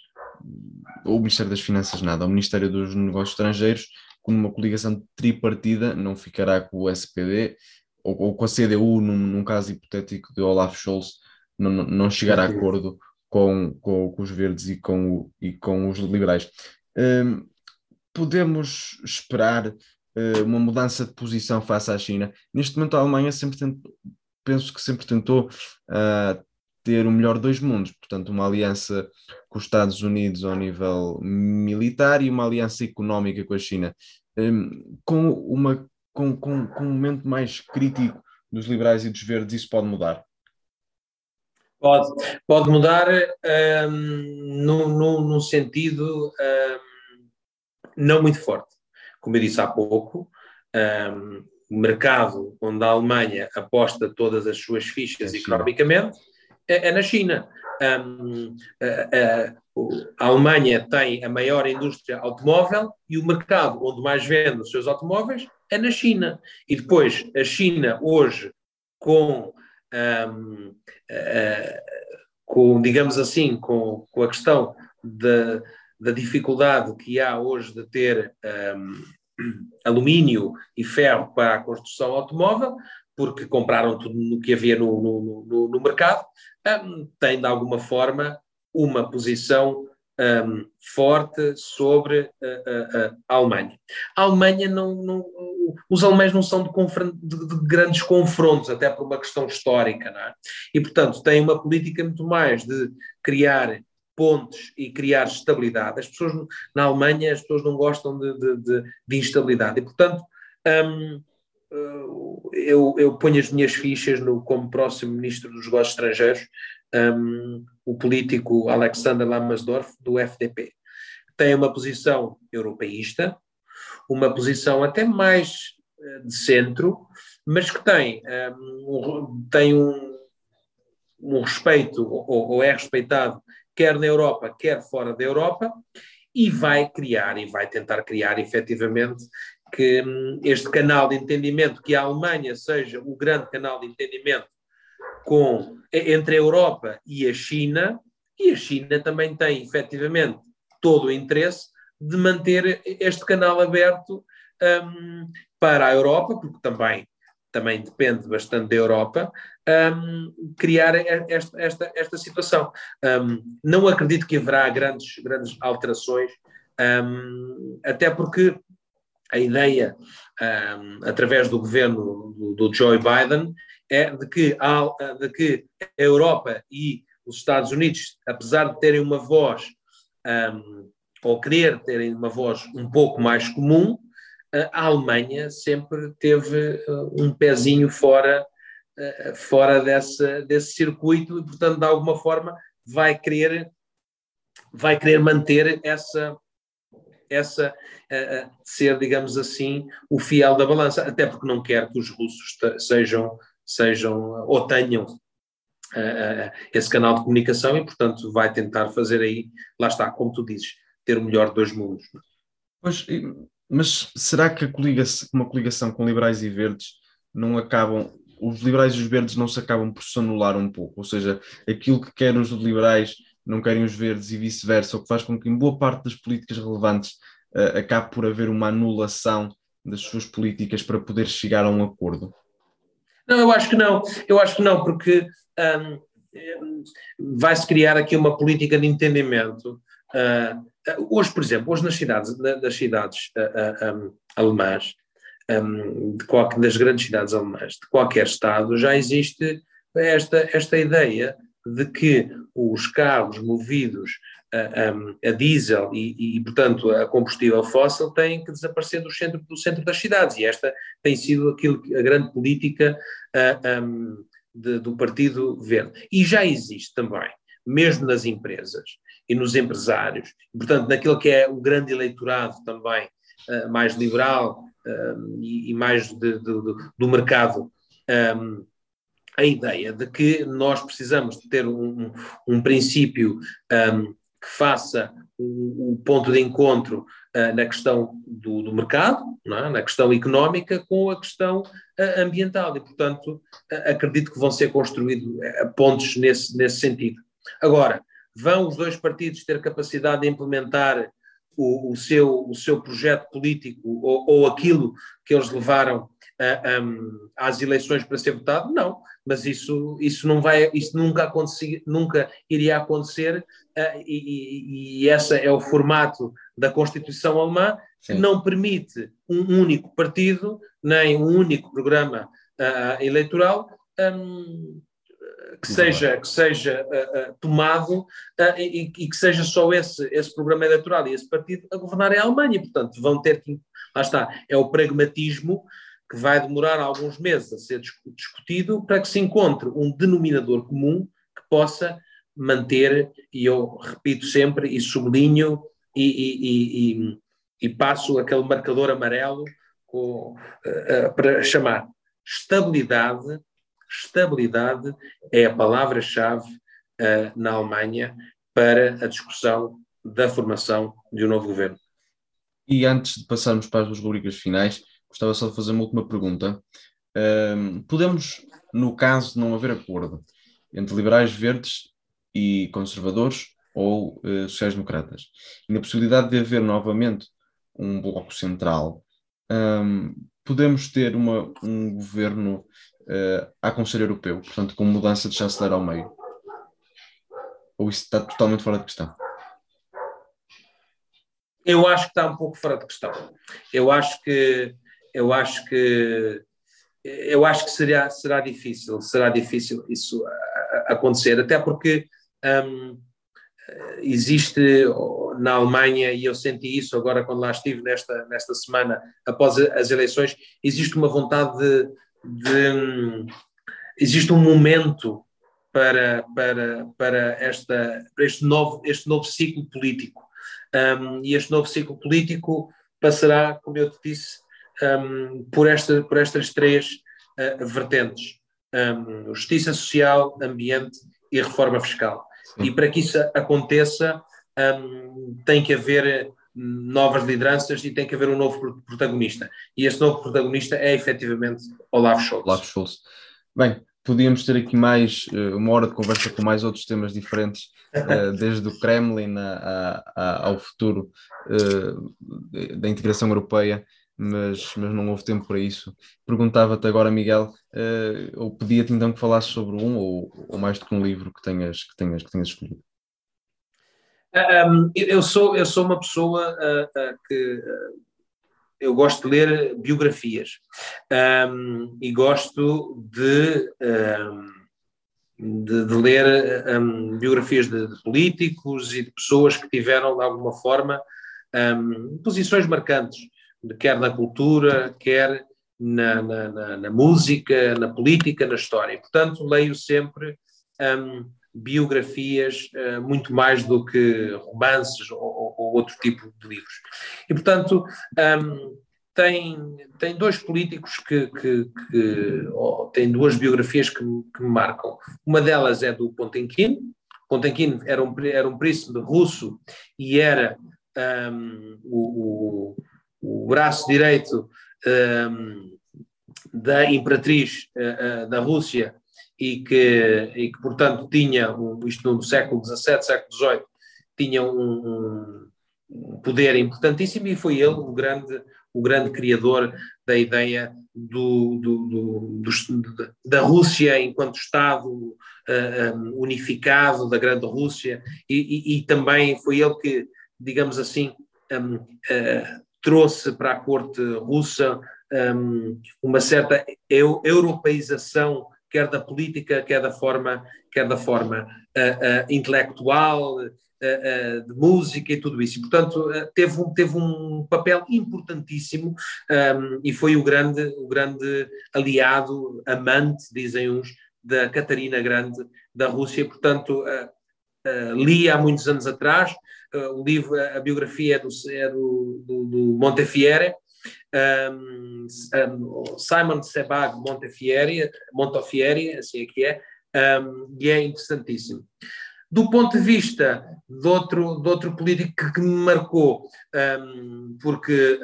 ou o Ministério das Finanças nada, o Ministério dos Negócios Estrangeiros, com uma coligação tripartida, não ficará com o SPD, ou, ou com a CDU, num, num, caso hipotético de Olaf Scholz, não, não chegar a acordo com, com, com, os verdes e com, o, e com os liberais. Um, podemos esperar uh, uma mudança de posição face à China? Neste momento, a Alemanha sempre tentou, penso que sempre tentou uh, ter o melhor dos mundos, portanto, uma aliança com os Estados Unidos ao nível militar e uma aliança económica com a China. Um, com uma com, com, com um momento mais crítico dos liberais e dos verdes, isso pode mudar? Pode, pode mudar um, num, sentido um, não muito forte. Como eu disse há pouco, um, o mercado onde a Alemanha aposta todas as suas fichas é economicamente é, é, na China. Um, a, a, a, Alemanha tem a maior indústria automóvel e o mercado onde mais vende os seus automóveis é na China. E depois, a China hoje, com, um, com digamos assim, com, com a questão da, da dificuldade que há hoje de ter um, alumínio e ferro para a construção automóvel, porque compraram tudo o que havia no, no, no, no mercado, um, tem de alguma forma uma posição um, forte sobre a, a, a, Alemanha. A Alemanha não, não, os alemães não são de, de, de, grandes confrontos, até por uma questão histórica, é? E portanto têm uma política muito mais de criar pontes e criar estabilidade. As pessoas na Alemanha as pessoas não gostam de, de, de instabilidade e portanto um, eu, eu ponho as minhas fichas no, como próximo ministro dos negócios estrangeiros um, o político Alexander Lamasdorff, do FDP. Tem uma posição europeísta, uma posição até mais uh, de centro, mas que tem, um, tem um, um respeito, ou, ou é respeitado, quer na Europa, quer fora da Europa, e vai criar, e vai tentar criar efetivamente que hum, este canal de entendimento, que a Alemanha seja o grande canal de entendimento com, entre a Europa e a China, e a China também tem efetivamente todo o interesse de manter este canal aberto um, para a Europa, porque também, também depende bastante da Europa, um, criar esta, esta, esta situação. Um, não acredito que haverá grandes, grandes alterações Um, até porque a ideia, um, através do governo do, do, Joe Biden, é de que, a, de que a Europa e os Estados Unidos, apesar de terem uma voz, um, ou querer terem uma voz um pouco mais comum, a Alemanha sempre teve uh, um pezinho fora, uh, fora dessa, desse circuito e, portanto, de alguma forma vai querer, vai querer manter essa, essa uh, ser, digamos assim, o fiel da balança, até porque não quer que os russos sejam, sejam ou tenham esse canal de comunicação e, portanto, vai tentar fazer aí, lá está, como tu dizes, ter o melhor de dois mundos. Pois, mas será que coligação, uma coligação com liberais e verdes não acabam, os liberais e os verdes não se acabam por se anular um pouco? Ou seja, aquilo que querem os liberais não querem os verdes e vice-versa, o que faz com que em boa parte das políticas relevantes uh, acabe por haver uma anulação das suas políticas para poder chegar a um acordo? Não, eu acho que não. Eu acho que não, porque um, vai-se criar aqui uma política de entendimento. Uh, hoje, por exemplo, hoje nas cidades, das cidades um, alemãs, de qualquer, das grandes cidades alemãs, de qualquer estado, já existe esta, esta ideia de que os carros movidos a, a, a diesel e, e, portanto, a combustível fóssil têm que desaparecer do centro, do centro das cidades. E esta tem sido aquilo, a grande política um, de, do Partido Verde. E já existe também, mesmo nas empresas e nos empresários, portanto, naquilo que é o grande eleitorado também uh, mais liberal uh, e, e, mais de, de, de, do mercado. Um, a ideia de que nós precisamos de ter um, um princípio um, que faça o, o, ponto de encontro uh, na questão do, do mercado, é? na questão económica, com a questão uh, ambiental. E, portanto, uh, acredito que vão ser construídos pontos nesse, nesse sentido. Agora, vão os dois partidos ter capacidade de implementar o, o seu, o seu projeto político ou, ou aquilo que eles levaram um, às eleições para ser votado? Não, mas isso, isso não vai, isso nunca, nunca iria acontecer uh, e, e, e esse é o formato da Constituição alemã que não permite um único partido nem um único programa uh, eleitoral um, que seja, que seja uh, uh, tomado uh, e, e, que seja só esse, esse programa eleitoral e esse partido a governar a Alemanha. Portanto, vão ter que. Lá está, é o pragmatismo que vai demorar alguns meses a ser discutido para que se encontre um denominador comum que possa manter, e eu repito sempre e sublinho e, e, e, e passo aquele marcador amarelo com, para chamar estabilidade. Estabilidade é a palavra-chave uh, na Alemanha para a discussão da formação de um novo governo. E antes de passarmos para as duas rubricas finais, gostava só de fazer uma última pergunta. Um, podemos, no caso de não haver acordo entre liberais verdes e conservadores ou uh, sociais-democratas, e na possibilidade de haver novamente um bloco central, um, podemos ter uma, um governo uh, à Conselho Europeu, portanto, com mudança de chanceler ao meio? Ou isso está totalmente fora de questão? Eu acho que está um pouco fora de questão. Eu acho que eu acho que eu acho que será, será difícil, será difícil isso acontecer, até porque um, existe na Alemanha, e eu senti isso agora quando lá estive nesta, nesta semana, após as eleições, existe uma vontade de, de existe um momento para, para, para, esta, para este, novo, este novo ciclo político. Um, e este novo ciclo político passará, como eu te disse, um, por, esta, por estas três uh, vertentes: um, justiça social, ambiente e reforma fiscal. Sim. E para que isso aconteça, tem que haver novas lideranças e tem que haver um novo protagonista. E esse novo protagonista é efetivamente Olaf Scholz. Olaf Scholz. Bem, podíamos ter aqui mais uh, uma hora de conversa com mais outros temas diferentes, uh, desde o Kremlin a, a, ao futuro uh, da integração europeia mas, mas não houve tempo para isso. Perguntava-te agora, Miguel, ou pedia-te então que falasses sobre um ou, ou mais do que um livro que tenhas, que tenhas, que tenhas escolhido. Um, eu, sou, eu sou uma pessoa uh, uh, que uh, eu gosto de ler biografias um, e gosto de, um, de, de, ler biografias de, de, políticos e de pessoas que tiveram, de alguma forma, posições marcantes, quer na cultura, quer na, na, na, na, música, na política, na história. Portanto, leio sempre biografias uh, muito mais do que romances ou, ou, outro tipo de livros. E, portanto, um, tem, tem dois políticos que, que, que oh, têm duas biografias que, que, me marcam. Uma delas é do Pontemkin. Pontemkin era um, era um príncipe russo e era um, o, o, o, braço direito um, da imperatriz uh, uh, da Rússia e que, e que portanto, tinha, isto no século XVII, século XVIII, tinha um, um, poder importantíssimo e foi ele o grande, o grande criador da ideia do, do, do, da Rússia enquanto Estado uh, um, unificado, da grande Rússia, e, e, e, também foi ele que, digamos assim, um, uh, trouxe para a corte russa um, uma certa eu, europeização quer da política, quer da forma, quer da forma uh, uh, intelectual, uh, de música e tudo isso. E, portanto, teve, um, teve um papel importantíssimo um, e foi o grande, o grande aliado, amante, dizem uns, da Catarina Grande da Rússia. Portanto, li há muitos anos atrás, o livro, a biografia é do, é do, do, do Montefiore, um, um, Simon Sebag Montefiore, Montefiore, assim é que é, um, e é interessantíssimo. Do ponto de vista de outro, de outro político que, me marcou, porque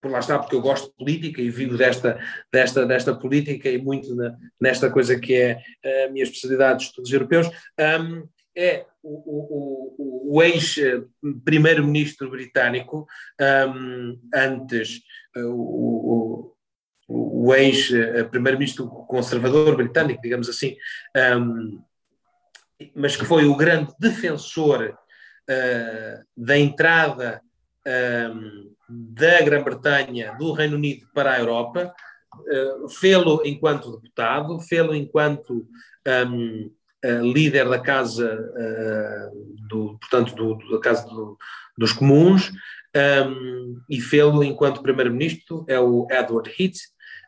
por lá está, porque eu gosto de política e vivo desta, desta, desta política e muito na, nesta coisa que é a minha especialidade de estudos europeus, um, é o, o, o ex-primeiro-ministro britânico, um, antes o, o ex-primeiro-ministro conservador britânico, digamos assim, um, mas que foi o grande defensor uh, da entrada um, da Grã-Bretanha, do Reino Unido para a Europa, uh, fê-lo enquanto deputado, fê-lo enquanto um, líder da Casa, uh, do, portanto, do, da Casa do, dos Comuns, um, e fê-lo enquanto Primeiro-Ministro, é o Edward Heath,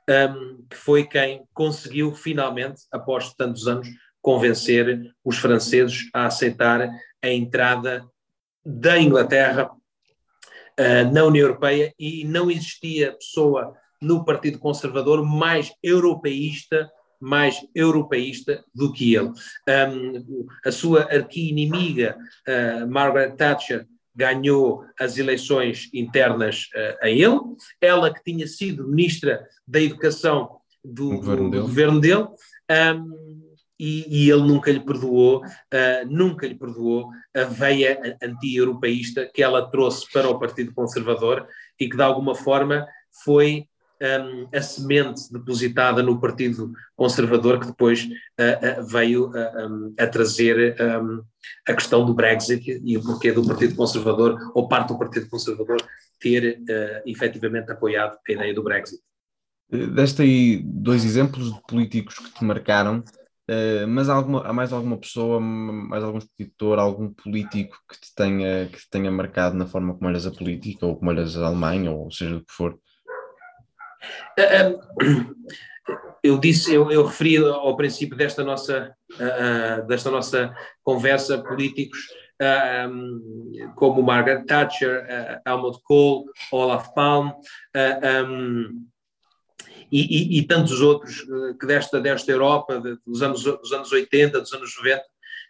um, que foi quem conseguiu finalmente, após tantos anos, convencer os franceses a aceitar a entrada da Inglaterra uh, na União Europeia e não existia pessoa no Partido Conservador mais europeísta mais europeísta do que ele. Um, a sua arqui-inimiga, uh, Margaret Thatcher, ganhou as eleições internas uh, a ele, ela que tinha sido ministra da Educação do, governo dele, governo dele. Um, e, e, ele nunca lhe perdoou, uh, nunca lhe perdoou a veia anti-europeísta que ela trouxe para o Partido Conservador e que de alguma forma foi um, a semente depositada no Partido Conservador que depois uh, uh, veio um, a trazer um, a questão do Brexit e o porquê do Partido Conservador, ou parte do Partido Conservador, ter uh, efetivamente apoiado a ideia do Brexit. Deste aí dois exemplos de políticos que te marcaram, uh, mas há, alguma, há mais alguma pessoa, mais algum escritor, algum político que te, tenha, que te tenha marcado na forma como olhas a política, ou como olhas a Alemanha, ou seja o que for? Eu disse, eu, eu referi ao princípio desta nossa, desta nossa conversa políticos como Margaret Thatcher, Helmut Kohl, Olaf Palme, e, e, e, tantos outros que desta, desta Europa, dos anos, dos anos 80, dos anos 90,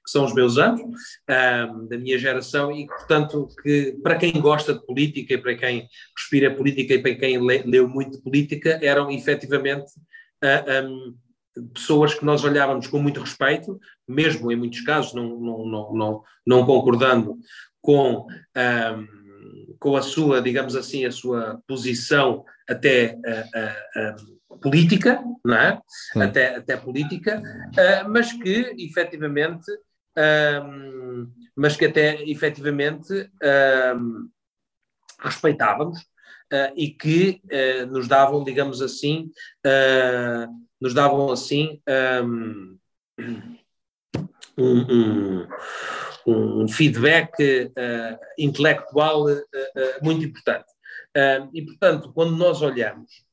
que são os meus anos, um, da minha geração, e portanto, que para quem gosta de política e para quem respira política e para quem lê, leu muito de política, eram efetivamente uh, um, pessoas que nós olhávamos com muito respeito, mesmo em muitos casos não, não, não, não, não concordando com, um, com a sua, digamos assim, a sua posição até uh, uh, política, não é? Até, até política, mas que efetivamente um, mas que até efetivamente um, respeitávamos uh, e que uh, nos davam, digamos assim, uh, nos davam assim um, um, um feedback intelectual muito importante. e, portanto, quando nós olhamos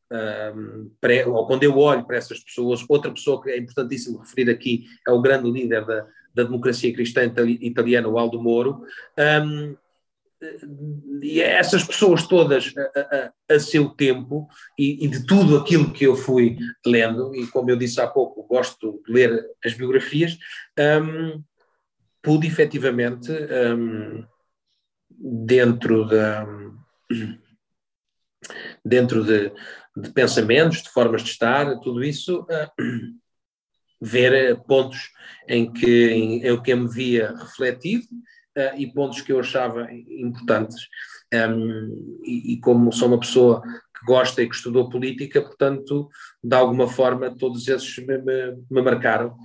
para, ou quando eu olho para essas pessoas, outra pessoa que é importantíssimo referir aqui é o grande líder da, da democracia cristã italiana, o Aldo Moro, um, e essas pessoas todas a, a, a seu tempo e, e, de tudo aquilo que eu fui lendo, e como eu disse há pouco, gosto de ler as biografias, um, pude efetivamente, um, dentro da. dentro de, de, pensamentos, de formas de estar, tudo isso, uh, ver pontos em que, em, em que eu me via refletido uh, e pontos que eu achava importantes. Um, e, e, como sou uma pessoa que gosta e que estudou política, portanto, de alguma forma, todos esses me, me, me marcaram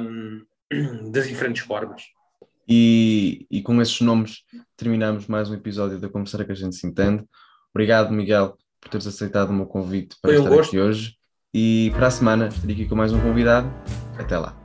um, de diferentes formas. E, e, com esses nomes terminamos mais um episódio da Conversar que a gente se entende. Obrigado, Miguel, por teres aceitado o meu convite para Foi estar um aqui hoje. E para a semana estarei aqui com mais um convidado. Até lá.